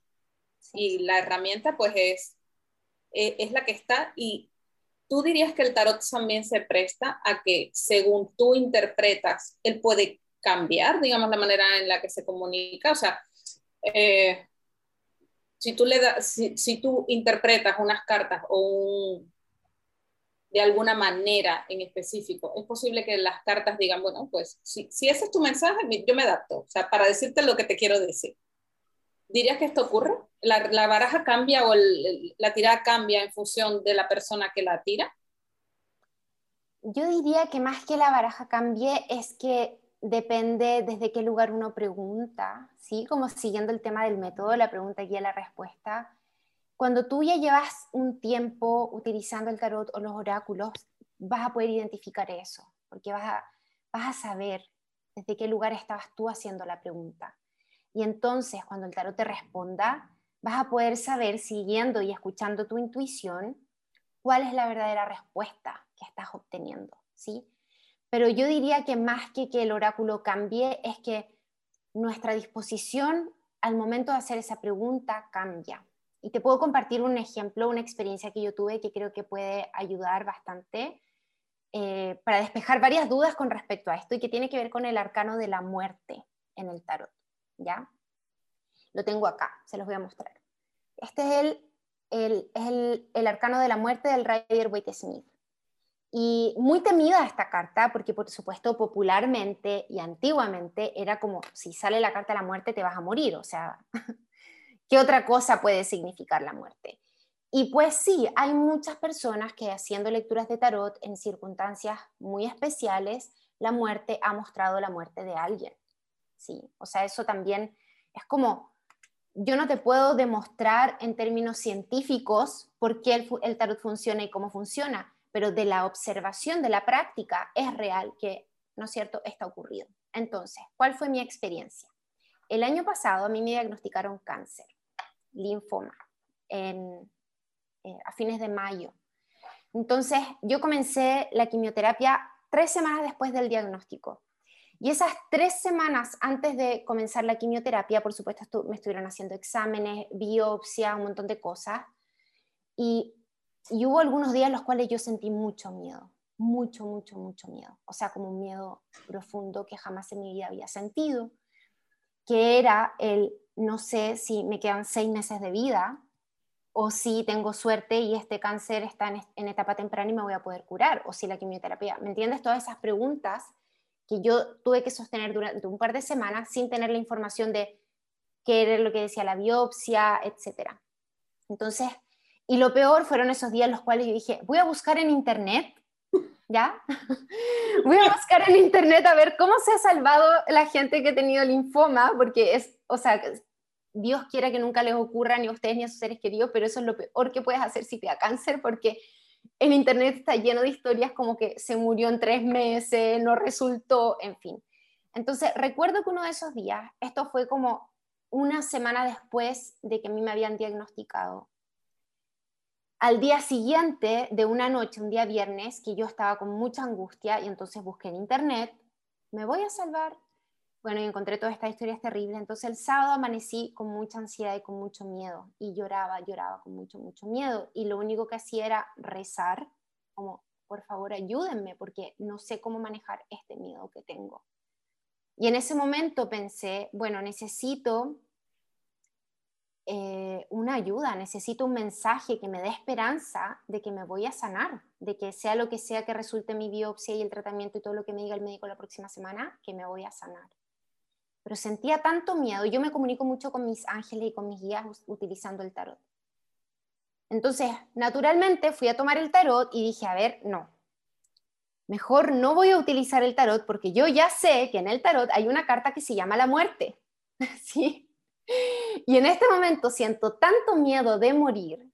Y la herramienta pues es, eh, es la que está y tú dirías que el tarot también se presta a que según tú interpretas, él puede cambiar, digamos, la manera en la que se comunica. O sea, eh, si, tú le das, si, tú interpretas unas cartas o un, de alguna manera en específico, es posible que las cartas digan, bueno, pues si, si ese es tu mensaje, yo me adapto, o sea, para decirte lo que te quiero decir. ¿Dirías que esto ocurre? ¿La, baraja cambia o la tirada cambia en función de la persona que la tira? Yo diría que más que la baraja cambie es que depende desde qué lugar uno pregunta, ¿sí? Como siguiendo el tema del método, la pregunta guía la respuesta. Cuando tú ya llevas un tiempo utilizando el tarot o los oráculos, vas a poder identificar eso, porque vas a, vas a saber desde qué lugar estabas tú haciendo la pregunta. Y entonces, cuando el tarot te responda, vas a poder saber, siguiendo y escuchando tu intuición, cuál es la verdadera respuesta que estás obteniendo, ¿sí? Pero yo diría que más que que el oráculo cambie, es que nuestra disposición al momento de hacer esa pregunta cambia. Y te puedo compartir un ejemplo, una experiencia que yo tuve que creo que puede ayudar bastante eh, para despejar varias dudas con respecto a esto y que tiene que ver con el arcano de la muerte en el tarot. ¿Ya? Lo tengo acá, se los voy a mostrar. Este es el, el, el, el arcano de la muerte del Rider Waite Smith. Y muy temida esta carta, porque por supuesto popularmente y antiguamente era como, si sale la carta de la muerte te vas a morir, o sea, ¿qué otra cosa puede significar la muerte? Y pues sí, hay muchas personas que haciendo lecturas de tarot en circunstancias muy especiales, la muerte ha mostrado la muerte de alguien. ¿Sí? O sea, eso también es como, yo no te puedo demostrar en términos científicos por qué el, el tarot funciona y cómo funciona, pero de la observación, de la práctica, es real que, ¿no es cierto?, está ocurrido. Entonces, ¿cuál fue mi experiencia? El año pasado a mí me diagnosticaron cáncer, linfoma. eh, a fines de mayo. Entonces, yo comencé la quimioterapia tres semanas después del diagnóstico. Y esas tres semanas antes de comenzar la quimioterapia, por supuesto, me estuvieron haciendo exámenes, biopsia, un montón de cosas. Y, y hubo algunos días en los cuales yo sentí mucho miedo, mucho, mucho, mucho miedo. O sea, como un miedo profundo que jamás en mi vida había sentido, que era el, no sé si me quedan seis meses de vida o si tengo suerte y este cáncer está en, en etapa temprana y me voy a poder curar, o si la quimioterapia. ¿Me entiendes? Todas esas preguntas que yo tuve que sostener durante un par de semanas sin tener la información de qué era lo que decía la biopsia, etc. Entonces, y lo peor fueron esos días los cuales yo dije, voy a buscar en internet, ¿ya? voy a buscar en internet a ver cómo se ha salvado la gente que ha tenido linfoma, porque es, o sea, Dios quiera que nunca les ocurra ni a ustedes ni a sus seres queridos, pero eso es lo peor que puedes hacer si te da cáncer, porque en internet está lleno de historias como que se murió en tres meses, no resultó, en fin. Entonces, recuerdo que uno de esos días, esto fue como una semana después de que a mí me habían diagnosticado. Al día siguiente de una noche, un día viernes, que yo estaba con mucha angustia y entonces busqué en internet, ¿me voy a salvar? Bueno, y encontré todas estas historias terribles. Entonces el sábado amanecí con mucha ansiedad y con mucho miedo y lloraba, lloraba con mucho, mucho miedo. Y lo único que hacía era rezar, como, por favor, ayúdenme porque no sé cómo manejar este miedo que tengo. Y en ese momento pensé, bueno, necesito eh, una ayuda, necesito un mensaje que me dé esperanza de que me voy a sanar, de que sea lo que sea que resulte mi biopsia y el tratamiento y todo lo que me diga el médico la próxima semana, que me voy a sanar pero sentía tanto miedo. Yo me comunico mucho con mis ángeles y con mis guías utilizando el tarot. Entonces, naturalmente fui a tomar el tarot y dije, a ver, no, mejor no voy a utilizar el tarot porque yo ya sé que en el tarot hay una carta que se llama la muerte. ¿Sí? Y en este momento siento tanto miedo de morir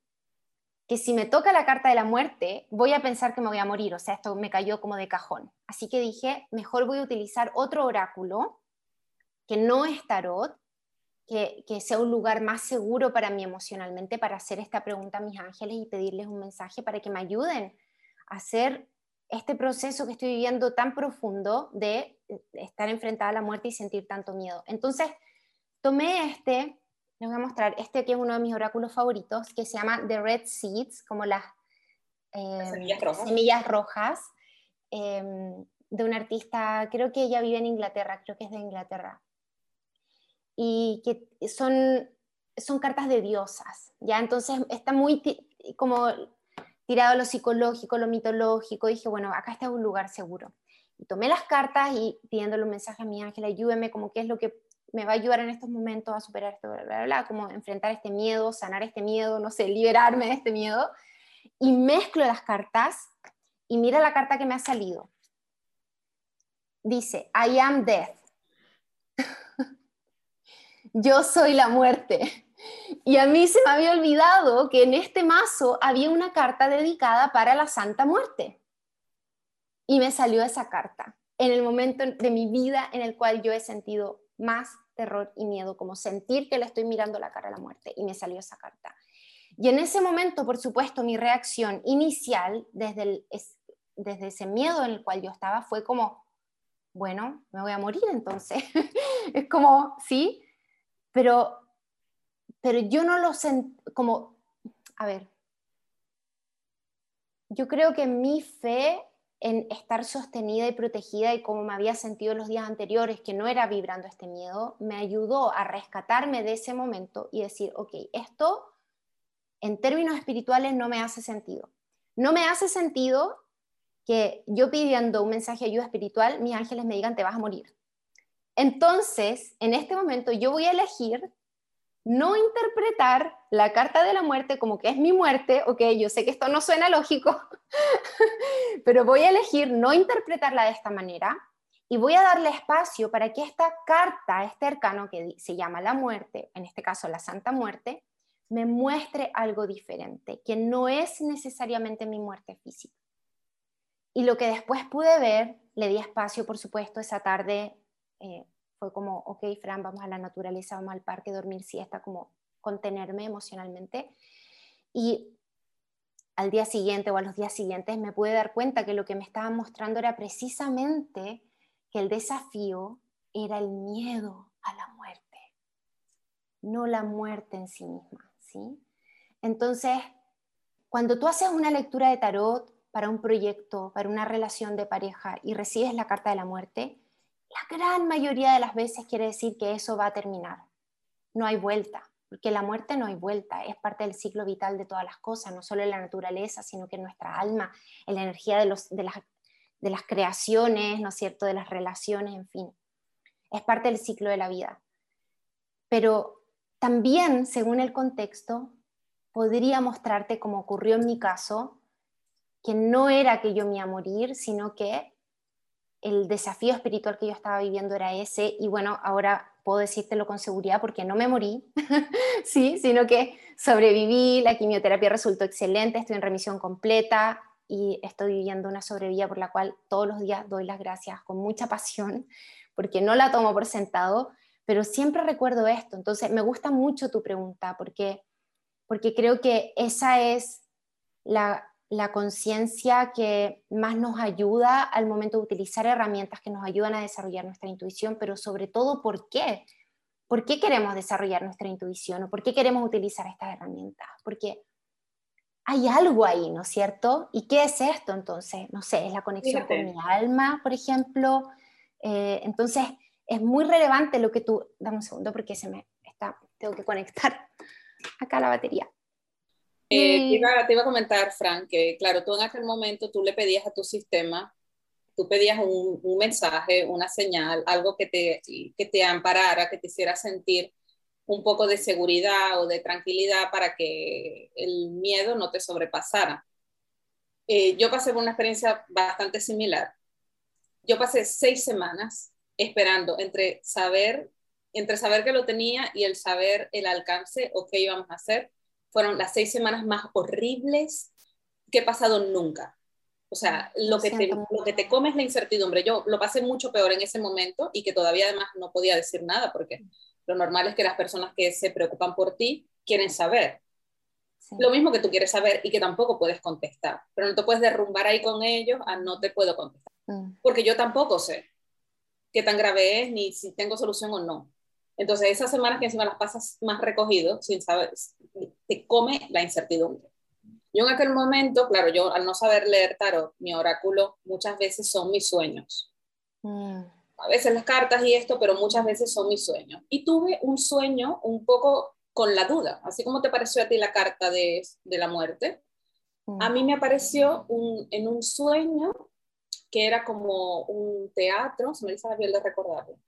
que si me toca la carta de la muerte, voy a pensar que me voy a morir. O sea, esto me cayó como de cajón. Así que dije, mejor voy a utilizar otro oráculo que no es tarot, que, sea un lugar más seguro para mí emocionalmente para hacer esta pregunta a mis ángeles y pedirles un mensaje para que me ayuden a hacer este proceso que estoy viviendo tan profundo de estar enfrentada a la muerte y sentir tanto miedo. Entonces, tomé este, les voy a mostrar, este que es uno de mis oráculos favoritos, que se llama The Red Seeds, como las, eh, semillas rojas, em, de un artista, creo que ella vive en Inglaterra, creo que es de Inglaterra, y que son, son cartas de diosas, ¿ya? Entonces está muy como tirado lo psicológico, lo mitológico, dije, bueno, acá está un lugar seguro. Y tomé las cartas y pidiéndole un mensaje a mi ángel, ayúdeme, como qué es lo que me va a ayudar en estos momentos a superar esto, bla, bla, bla, como enfrentar este miedo, sanar este miedo, no sé, liberarme de este miedo. Y mezclo las cartas y mira la carta que me ha salido. Dice, I am death yo soy la muerte. Y a mí se me había olvidado que en este mazo había una carta dedicada para la Santa Muerte. Y me salió esa carta en el momento de mi vida en el cual yo he sentido más terror y miedo, como sentir que le estoy mirando la cara a la muerte. Y me salió esa carta. Y en ese momento, por supuesto, mi reacción inicial, desde, desde ese miedo en el cual yo estaba, fue como, bueno, me voy a morir entonces. es como, sí, pero, pero yo no lo sentí como, a ver, yo creo que mi fe en estar sostenida y protegida y como me había sentido los días anteriores, que no era vibrando este miedo, me ayudó a rescatarme de ese momento y decir, ok, esto en términos espirituales no me hace sentido. No me hace sentido que yo pidiendo un mensaje de ayuda espiritual, mis ángeles me digan, te vas a morir. Entonces, en este momento yo voy a elegir no interpretar la carta de la muerte como que es mi muerte, ok, yo sé que esto no suena lógico, pero voy a elegir no interpretarla de esta manera y voy a darle espacio para que esta carta, este arcano que se llama la muerte, en este caso la Santa Muerte, me muestre algo diferente, que no es necesariamente mi muerte física. Y lo que después pude ver, le di espacio, por supuesto, esa tarde eh, fue como, ok, Fran, vamos a la naturaleza, vamos al parque, dormir siesta, como contenerme emocionalmente. Y al día siguiente o a los días siguientes me pude dar cuenta que lo que me estaba mostrando era precisamente que el desafío era el miedo a la muerte, no la muerte en sí misma, ¿sí? Entonces, cuando tú haces una lectura de tarot para un proyecto, para una relación de pareja y recibes la carta de la muerte, la gran mayoría de las veces quiere decir que eso va a terminar. No hay vuelta porque la muerte no hay vuelta, es parte del ciclo vital de todas las cosas, no solo en la naturaleza, sino que en nuestra alma, en la energía de, los, de, las, de las creaciones, ¿no es cierto?, de las relaciones, en fin. Es parte del ciclo de la vida. Pero también, según el contexto, podría mostrarte, como ocurrió en mi caso, que no era que yo me iba a morir, sino que el desafío espiritual que yo estaba viviendo era ese, y bueno, ahora puedo decírtelo con seguridad porque no me morí, sí, sino que sobreviví, la quimioterapia resultó excelente, estoy en remisión completa y estoy viviendo una sobrevida por la cual todos los días doy las gracias con mucha pasión, porque no la tomo por sentado, pero siempre recuerdo esto. Entonces, me gusta mucho tu pregunta porque, porque creo que esa es la, la conciencia que más nos ayuda al momento de utilizar herramientas que nos ayudan a desarrollar nuestra intuición, pero sobre todo, ¿por qué? ¿Por qué queremos desarrollar nuestra intuición o por qué queremos utilizar estas herramientas? Porque hay algo ahí, ¿no es cierto? ¿Y qué es esto entonces? No sé, es la conexión con mi alma, por ejemplo. Eh, entonces, es muy relevante lo que tú... Dame un segundo porque se me está... Tengo que conectar acá la batería. Eh, te, iba, a comentar, Frank, que claro, tú en aquel momento tú le pedías a tu sistema, tú pedías un, un mensaje, una señal, algo que te, que te amparara, que te hiciera sentir un poco de seguridad o de tranquilidad para que el miedo no te sobrepasara. Eh, yo pasé por una experiencia bastante similar. Yo pasé seis semanas esperando entre saber, entre saber que lo tenía y el saber el alcance o qué íbamos a hacer fueron las seis semanas más horribles que he pasado nunca. O sea, lo que, te, lo que te come es la incertidumbre. Yo lo pasé mucho peor en ese momento y que todavía además no podía decir nada porque lo normal es que las personas que se preocupan por ti quieren saber. Lo mismo que tú quieres saber y que tampoco puedes contestar, pero no te puedes derrumbar ahí con ellos a no te puedo contestar. Mm. Porque yo tampoco sé qué tan grave es ni si tengo solución o no. Entonces, esas semanas que encima las pasas más recogido, sin saber, te come la incertidumbre. Yo en aquel momento, claro, yo al no saber leer tarot, mi oráculo muchas veces son mis sueños. Mm. A veces las cartas y esto, pero muchas veces son mis sueños. Y tuve un sueño un poco con la duda, así como te pareció a ti la carta de, de la muerte. A mí me apareció un, en un sueño que era como un teatro, se me dice la piel de recordarlo,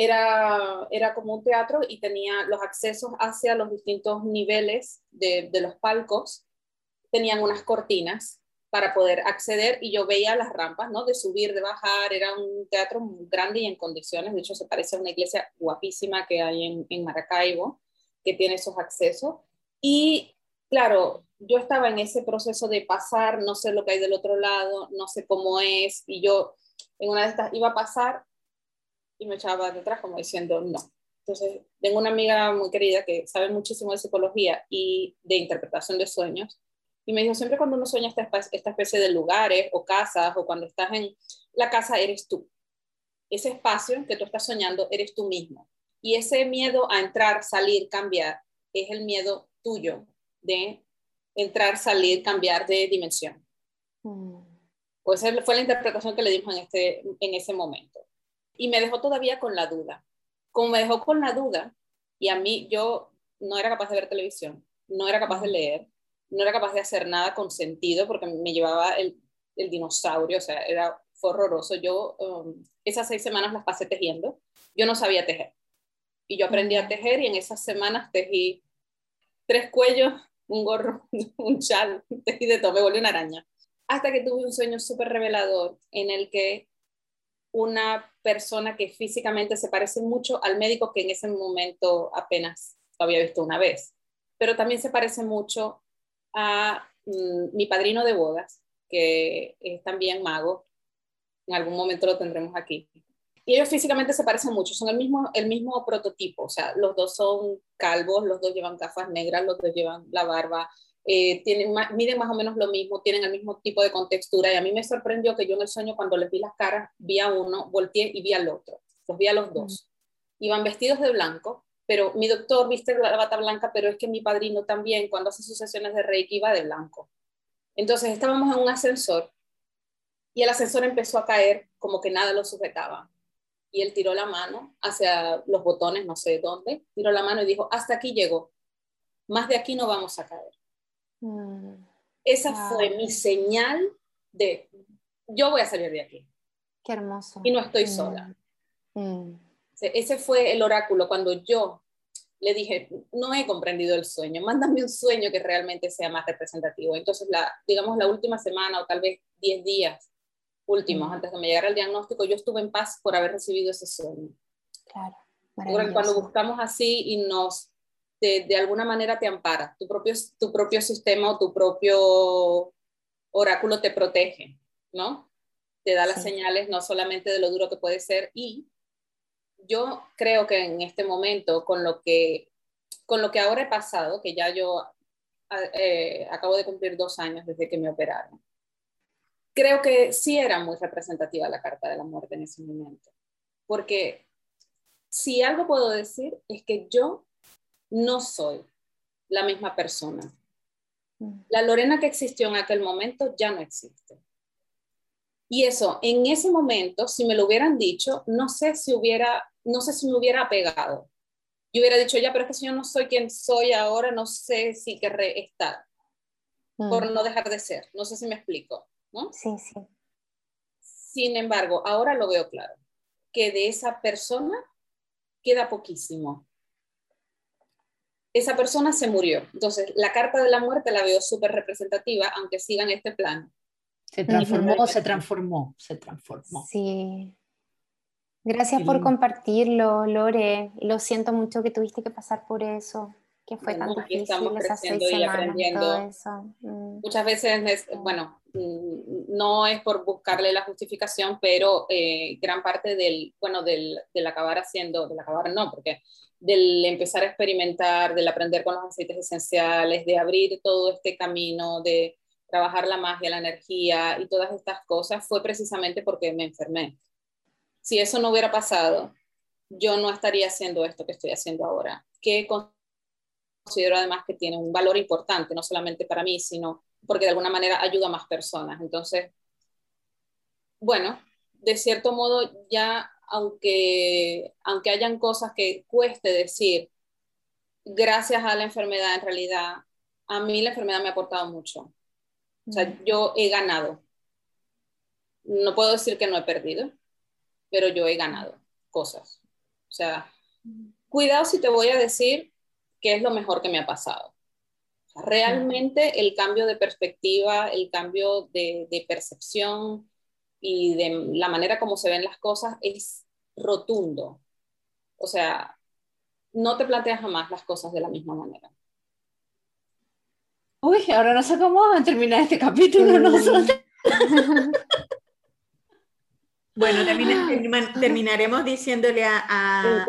era, era como un teatro y tenía los accesos hacia los distintos niveles de, de los palcos, tenían unas cortinas para poder acceder y yo veía las rampas, ¿no? De subir, de bajar, era un teatro muy grande y en condiciones, de hecho se parece a una iglesia guapísima que hay en, en Maracaibo, que tiene esos accesos. Y claro, yo estaba en ese proceso de pasar, no sé lo que hay del otro lado, no sé cómo es, y yo en una de estas iba a pasar y me echaba detrás como diciendo no. Entonces, tengo una amiga muy querida que sabe muchísimo de psicología y de interpretación de sueños. Y me dijo, siempre cuando uno sueña esta, esta especie de lugares o casas o cuando estás en la casa, eres tú. Ese espacio que tú estás soñando, eres tú mismo. Y ese miedo a entrar, salir, cambiar, es el miedo tuyo de entrar, salir, cambiar de dimensión. Mm. Pues fue la interpretación que le dimos en, este, en ese momento y me dejó todavía con la duda. Como me dejó con la duda, y a mí yo no era capaz de ver televisión, no era capaz de leer, no era capaz de hacer nada con sentido porque me llevaba el, el dinosaurio, o sea, era horroroso. Yo um, esas seis semanas las pasé tejiendo, yo no sabía tejer. Y yo aprendí a tejer y en esas semanas tejí tres cuellos, un gorro, un chal, tejí de todo, me volví una araña. Hasta que tuve un sueño súper revelador en el que una persona que físicamente se parece mucho al médico que en ese momento apenas lo había visto una vez, pero también se parece mucho a mm, mi padrino de bodas, que es también mago, en algún momento lo tendremos aquí. Y ellos físicamente se parecen mucho, son el mismo, el mismo prototipo, o sea, los dos son calvos, los dos llevan gafas negras, los dos llevan la barba eh, tienen, miden más o menos lo mismo, tienen el mismo tipo de contextura y a mí me sorprendió que yo en el sueño cuando les vi las caras, vi a uno, volteé y vi al otro, los vi a los dos. Iban vestidos de blanco, pero mi doctor viste la bata blanca, pero es que mi padrino también cuando hace sus sesiones de Reiki va de blanco. Entonces estábamos en un ascensor y el ascensor empezó a caer como que nada lo sujetaba. Y él tiró la mano hacia los botones, no sé dónde, tiró la mano y dijo, hasta aquí llegó, más de aquí no vamos a caer. Mm. Esa fue mi señal de, yo voy a salir de aquí. Qué hermoso. Y no estoy mm. sola. Mm. Ese fue el oráculo cuando yo le dije, no he comprendido el sueño, mándame un sueño que realmente sea más representativo. Entonces, la, digamos, la última semana o tal vez 10 días últimos, antes de me llegara el diagnóstico, yo estuve en paz por haber recibido ese sueño. Claro. Cuando buscamos así y nos, de, de, alguna manera te ampara, tu propio, tu propio sistema o tu propio oráculo te protege, ¿no? Te da las señales no solamente de lo duro que puede ser y yo creo que en este momento, con lo que, con lo que ahora he pasado, que ya yo eh, acabo de cumplir dos años desde que me operaron, creo que sí era muy representativa la carta de la muerte en ese momento. Porque si algo puedo decir es que yo no soy la misma persona. Mm. La Lorena que existió en aquel momento ya no existe. Y eso, en ese momento, si me lo hubieran dicho, no sé si hubiera, no sé si me hubiera apegado. Yo hubiera dicho, ya, pero es que si yo no soy quien soy ahora, no sé si querré estar, por mm. no dejar de ser. No sé si me explico, ¿no? Sí, sí. Sin embargo, ahora lo veo claro, que de esa persona queda poquísimo. Esa persona se murió. Entonces, la carta de la muerte la veo súper representativa, aunque siga en este plano se transformó, se transformó, se transformó. Sí. Gracias por compartirlo, Lore. Lo siento mucho que tuviste que pasar por eso, que fue tan difícil estamos creciendo y aprendiendo. Mm. Muchas veces, bueno, mm, no es por buscarle la justificación, pero eh, gran parte del, bueno, del, del acabar haciendo, del acabar no, porque del empezar a experimentar, del aprender con los aceites esenciales, de abrir todo este camino, de trabajar la magia, la energía y todas estas cosas fue precisamente porque me enfermé. Si eso no hubiera pasado, yo no estaría haciendo esto que estoy haciendo ahora, que considero además que tiene un valor importante, no solamente para mí, sino porque de alguna manera ayuda a más personas. Entonces, bueno, de cierto modo ya, aunque, aunque hayan cosas que cueste decir, gracias a la enfermedad, en realidad, a mí la enfermedad me ha aportado mucho o sea, yo he ganado. No puedo decir que no he perdido, pero yo he ganado cosas. O sea, cuidado si te voy a decir qué es lo mejor que me ha pasado. Realmente el cambio de perspectiva, el cambio de, de percepción y de la manera como se ven las cosas es rotundo. O sea, no te planteas jamás las cosas de la misma manera. Uy, ahora no sé cómo a terminar este capítulo Bueno, terminaremos diciéndole a, a,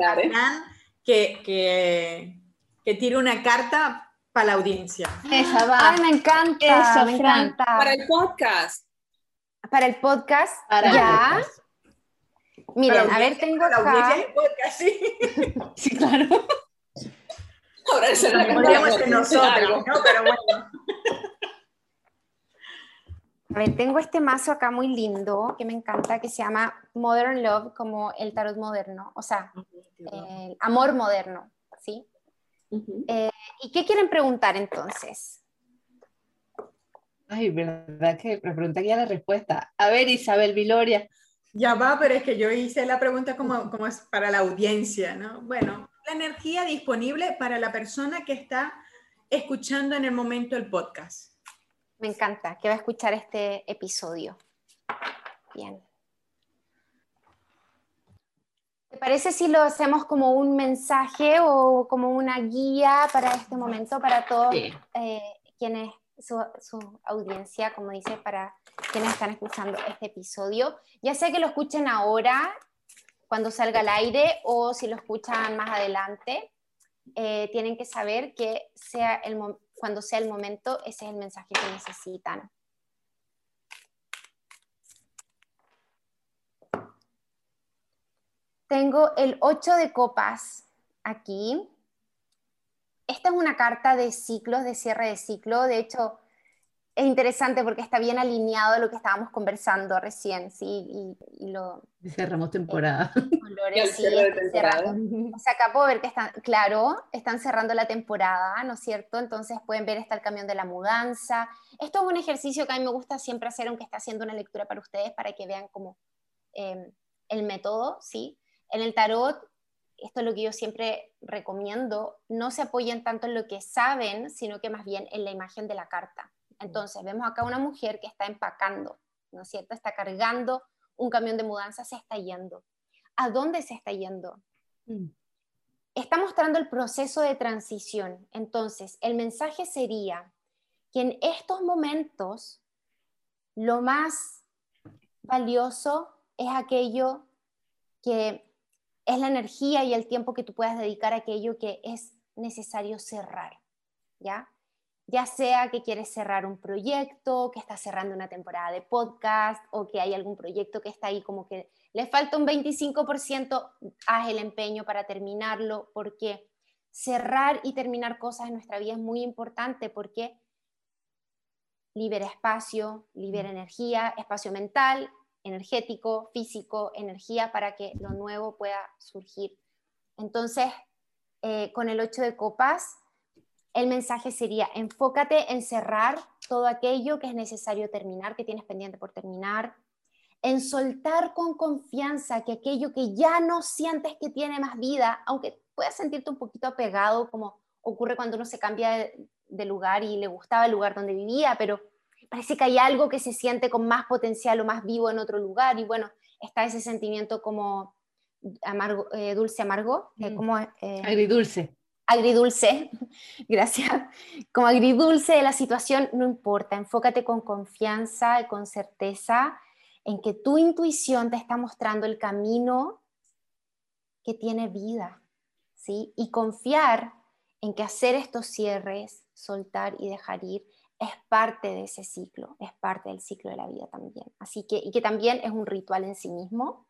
que, que, que tire una carta para la audiencia. Esa va. Ay, me encanta. Eso, me encanta. Para el podcast. Para el podcast. Para ya. Miren, a ver, tengo acá. La audiencia del podcast, sí. sí, claro. Ahora se lo podríamos nosotros, ¿no? Pero bueno. A ver, tengo este mazo acá muy lindo que me encanta, que se llama Modern Love, como el tarot moderno, o sea, el amor moderno, ¿sí? Eh, ¿Y qué quieren preguntar entonces? Ay, verdad que me pregunta ya la respuesta. A ver, Isabel Viloria. Ya va, pero es que yo hice la pregunta como, como es para la audiencia, ¿no? Bueno, la energía disponible para la persona que está escuchando en el momento el podcast. Me encanta, que va a escuchar este episodio. Bien. ¿Te parece si lo hacemos como un mensaje o como una guía para este momento, para todos eh, quienes, su, su, audiencia, como dice, para quienes están escuchando este episodio? Ya sea que lo escuchen ahora, cuando salga al aire, o si lo escuchan más adelante. eh, tienen que saber que sea el cuando sea el momento, ese es el mensaje que necesitan. Tengo el 8 de copas aquí. Esta es una carta de ciclos, de cierre de ciclo. De hecho, es interesante porque está bien alineado a lo que estábamos conversando recién, ¿sí? Y, lo... cerramos temporada. Colores, sí, o sea, acá puedo ver que están, claro, están cerrando la temporada, ¿no es cierto? Entonces pueden ver está el camión de la mudanza. Esto es un ejercicio que a mí me gusta siempre hacer, aunque esté haciendo una lectura para ustedes, para que vean como em, el método, ¿sí? En el tarot, esto es lo que yo siempre recomiendo, no se apoyen tanto en lo que saben, sino que más bien en la imagen de la carta. Entonces, vemos acá una mujer que está empacando, ¿no es cierto? Está cargando un camión de mudanza, se está yendo. ¿A dónde se está yendo? Mm. Está mostrando el proceso de transición. Entonces, el mensaje sería que en estos momentos lo más valioso es aquello que es la energía y el tiempo que tú puedas dedicar a aquello que es necesario cerrar, ¿ya? Ya sea que quieres cerrar un proyecto, que estás cerrando una temporada de podcast o que hay algún proyecto que está ahí como que le falta un 25%, haz el empeño para terminarlo, porque cerrar y terminar cosas en nuestra vida es muy importante porque libera espacio, libera energía, espacio mental, energético, físico, energía para que lo nuevo pueda surgir. Entonces, eh, con el 8 de copas, el mensaje sería, enfócate en cerrar todo aquello que es necesario terminar, que tienes pendiente por terminar, en soltar con confianza que aquello que ya no sientes que tiene más vida, aunque puedas sentirte un poquito apegado, como ocurre cuando uno se cambia de, de lugar y le gustaba el lugar donde vivía, pero parece que hay algo que se siente con más potencial o más vivo en otro lugar y bueno, está ese sentimiento como amargo, eh, dulce amargo, eh, como, eh, agridulce. Agridulce, gracias. Como agridulce de la situación, no importa, enfócate con confianza y con certeza en que tu intuición te está mostrando el camino que tiene vida, ¿sí? Y confiar en que hacer estos cierres, soltar y dejar ir, es parte de ese ciclo, es parte del ciclo de la vida también. Así que, y que también es un ritual en sí mismo,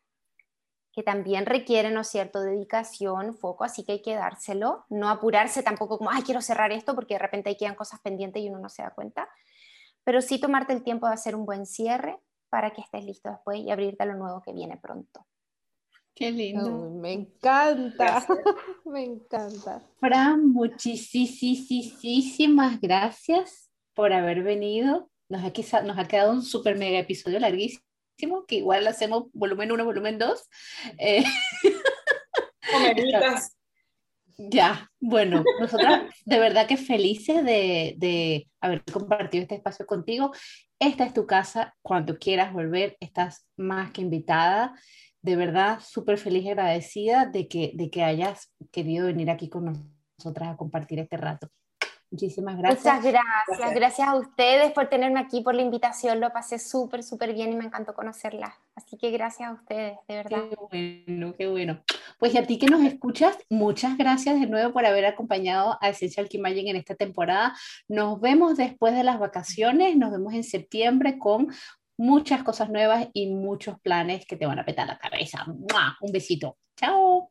que también requiere, ¿no es cierto?, dedicación, foco, así que hay que dárselo, no apurarse tampoco como, ay, quiero cerrar esto, porque de repente ahí quedan cosas pendientes y uno no se da cuenta, pero sí tomarte el tiempo de hacer un buen cierre para que estés listo después y abrirte a lo nuevo que viene pronto. Qué lindo. me encanta, me encanta. Fran, muchísimas gracias por haber venido. Nos ha, nos ha quedado un super mega episodio larguísimo, que igual hacemos volumen 1, volumen 2. Eh, ya, bueno, nosotras de verdad que felices de, de haber compartido este espacio contigo. Esta es tu casa, cuando quieras volver, estás más que invitada. De verdad, súper feliz y agradecida de que, de que hayas querido venir aquí con nosotras a compartir este rato. Muchísimas gracias. Muchas gracias. gracias. a ustedes por tenerme aquí, por la invitación. Lo pasé súper, súper bien y me encantó conocerla. Así que gracias a ustedes, de verdad. Qué bueno, qué bueno. Pues a ti que nos escuchas, muchas gracias de nuevo por haber acompañado a Essential Magic en esta temporada. Nos vemos después de las vacaciones, nos vemos en septiembre con muchas cosas nuevas y muchos planes que te van a petar la cabeza. Un besito. Chao.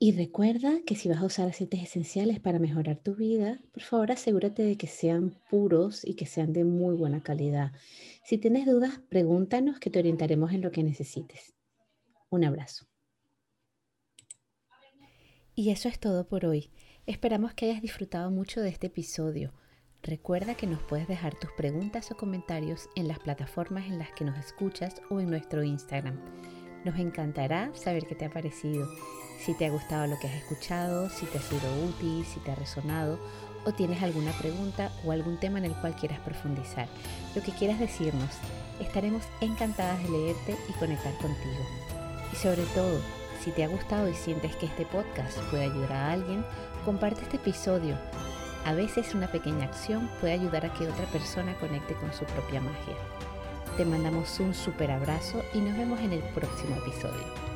Y recuerda que si vas a usar aceites esenciales para mejorar tu vida, por favor asegúrate de que sean puros y que sean de muy buena calidad. Si tienes dudas, pregúntanos que te orientaremos en lo que necesites. Un abrazo. Y eso es todo por hoy. Esperamos que hayas disfrutado mucho de este episodio. Recuerda que nos puedes dejar tus preguntas o comentarios en las plataformas en las que nos escuchas o en nuestro Instagram. Nos encantará saber qué te ha parecido si te ha gustado lo que has escuchado, si te ha sido útil, si te ha resonado o tienes alguna pregunta o algún tema en el cual quieras profundizar. Lo que quieras decirnos, estaremos encantadas de leerte y conectar contigo. Y sobre todo, si te ha gustado y sientes que este podcast puede ayudar a alguien, comparte este episodio. A veces una pequeña acción puede ayudar a que otra persona conecte con su propia magia. Te mandamos un super abrazo y nos vemos en el próximo episodio.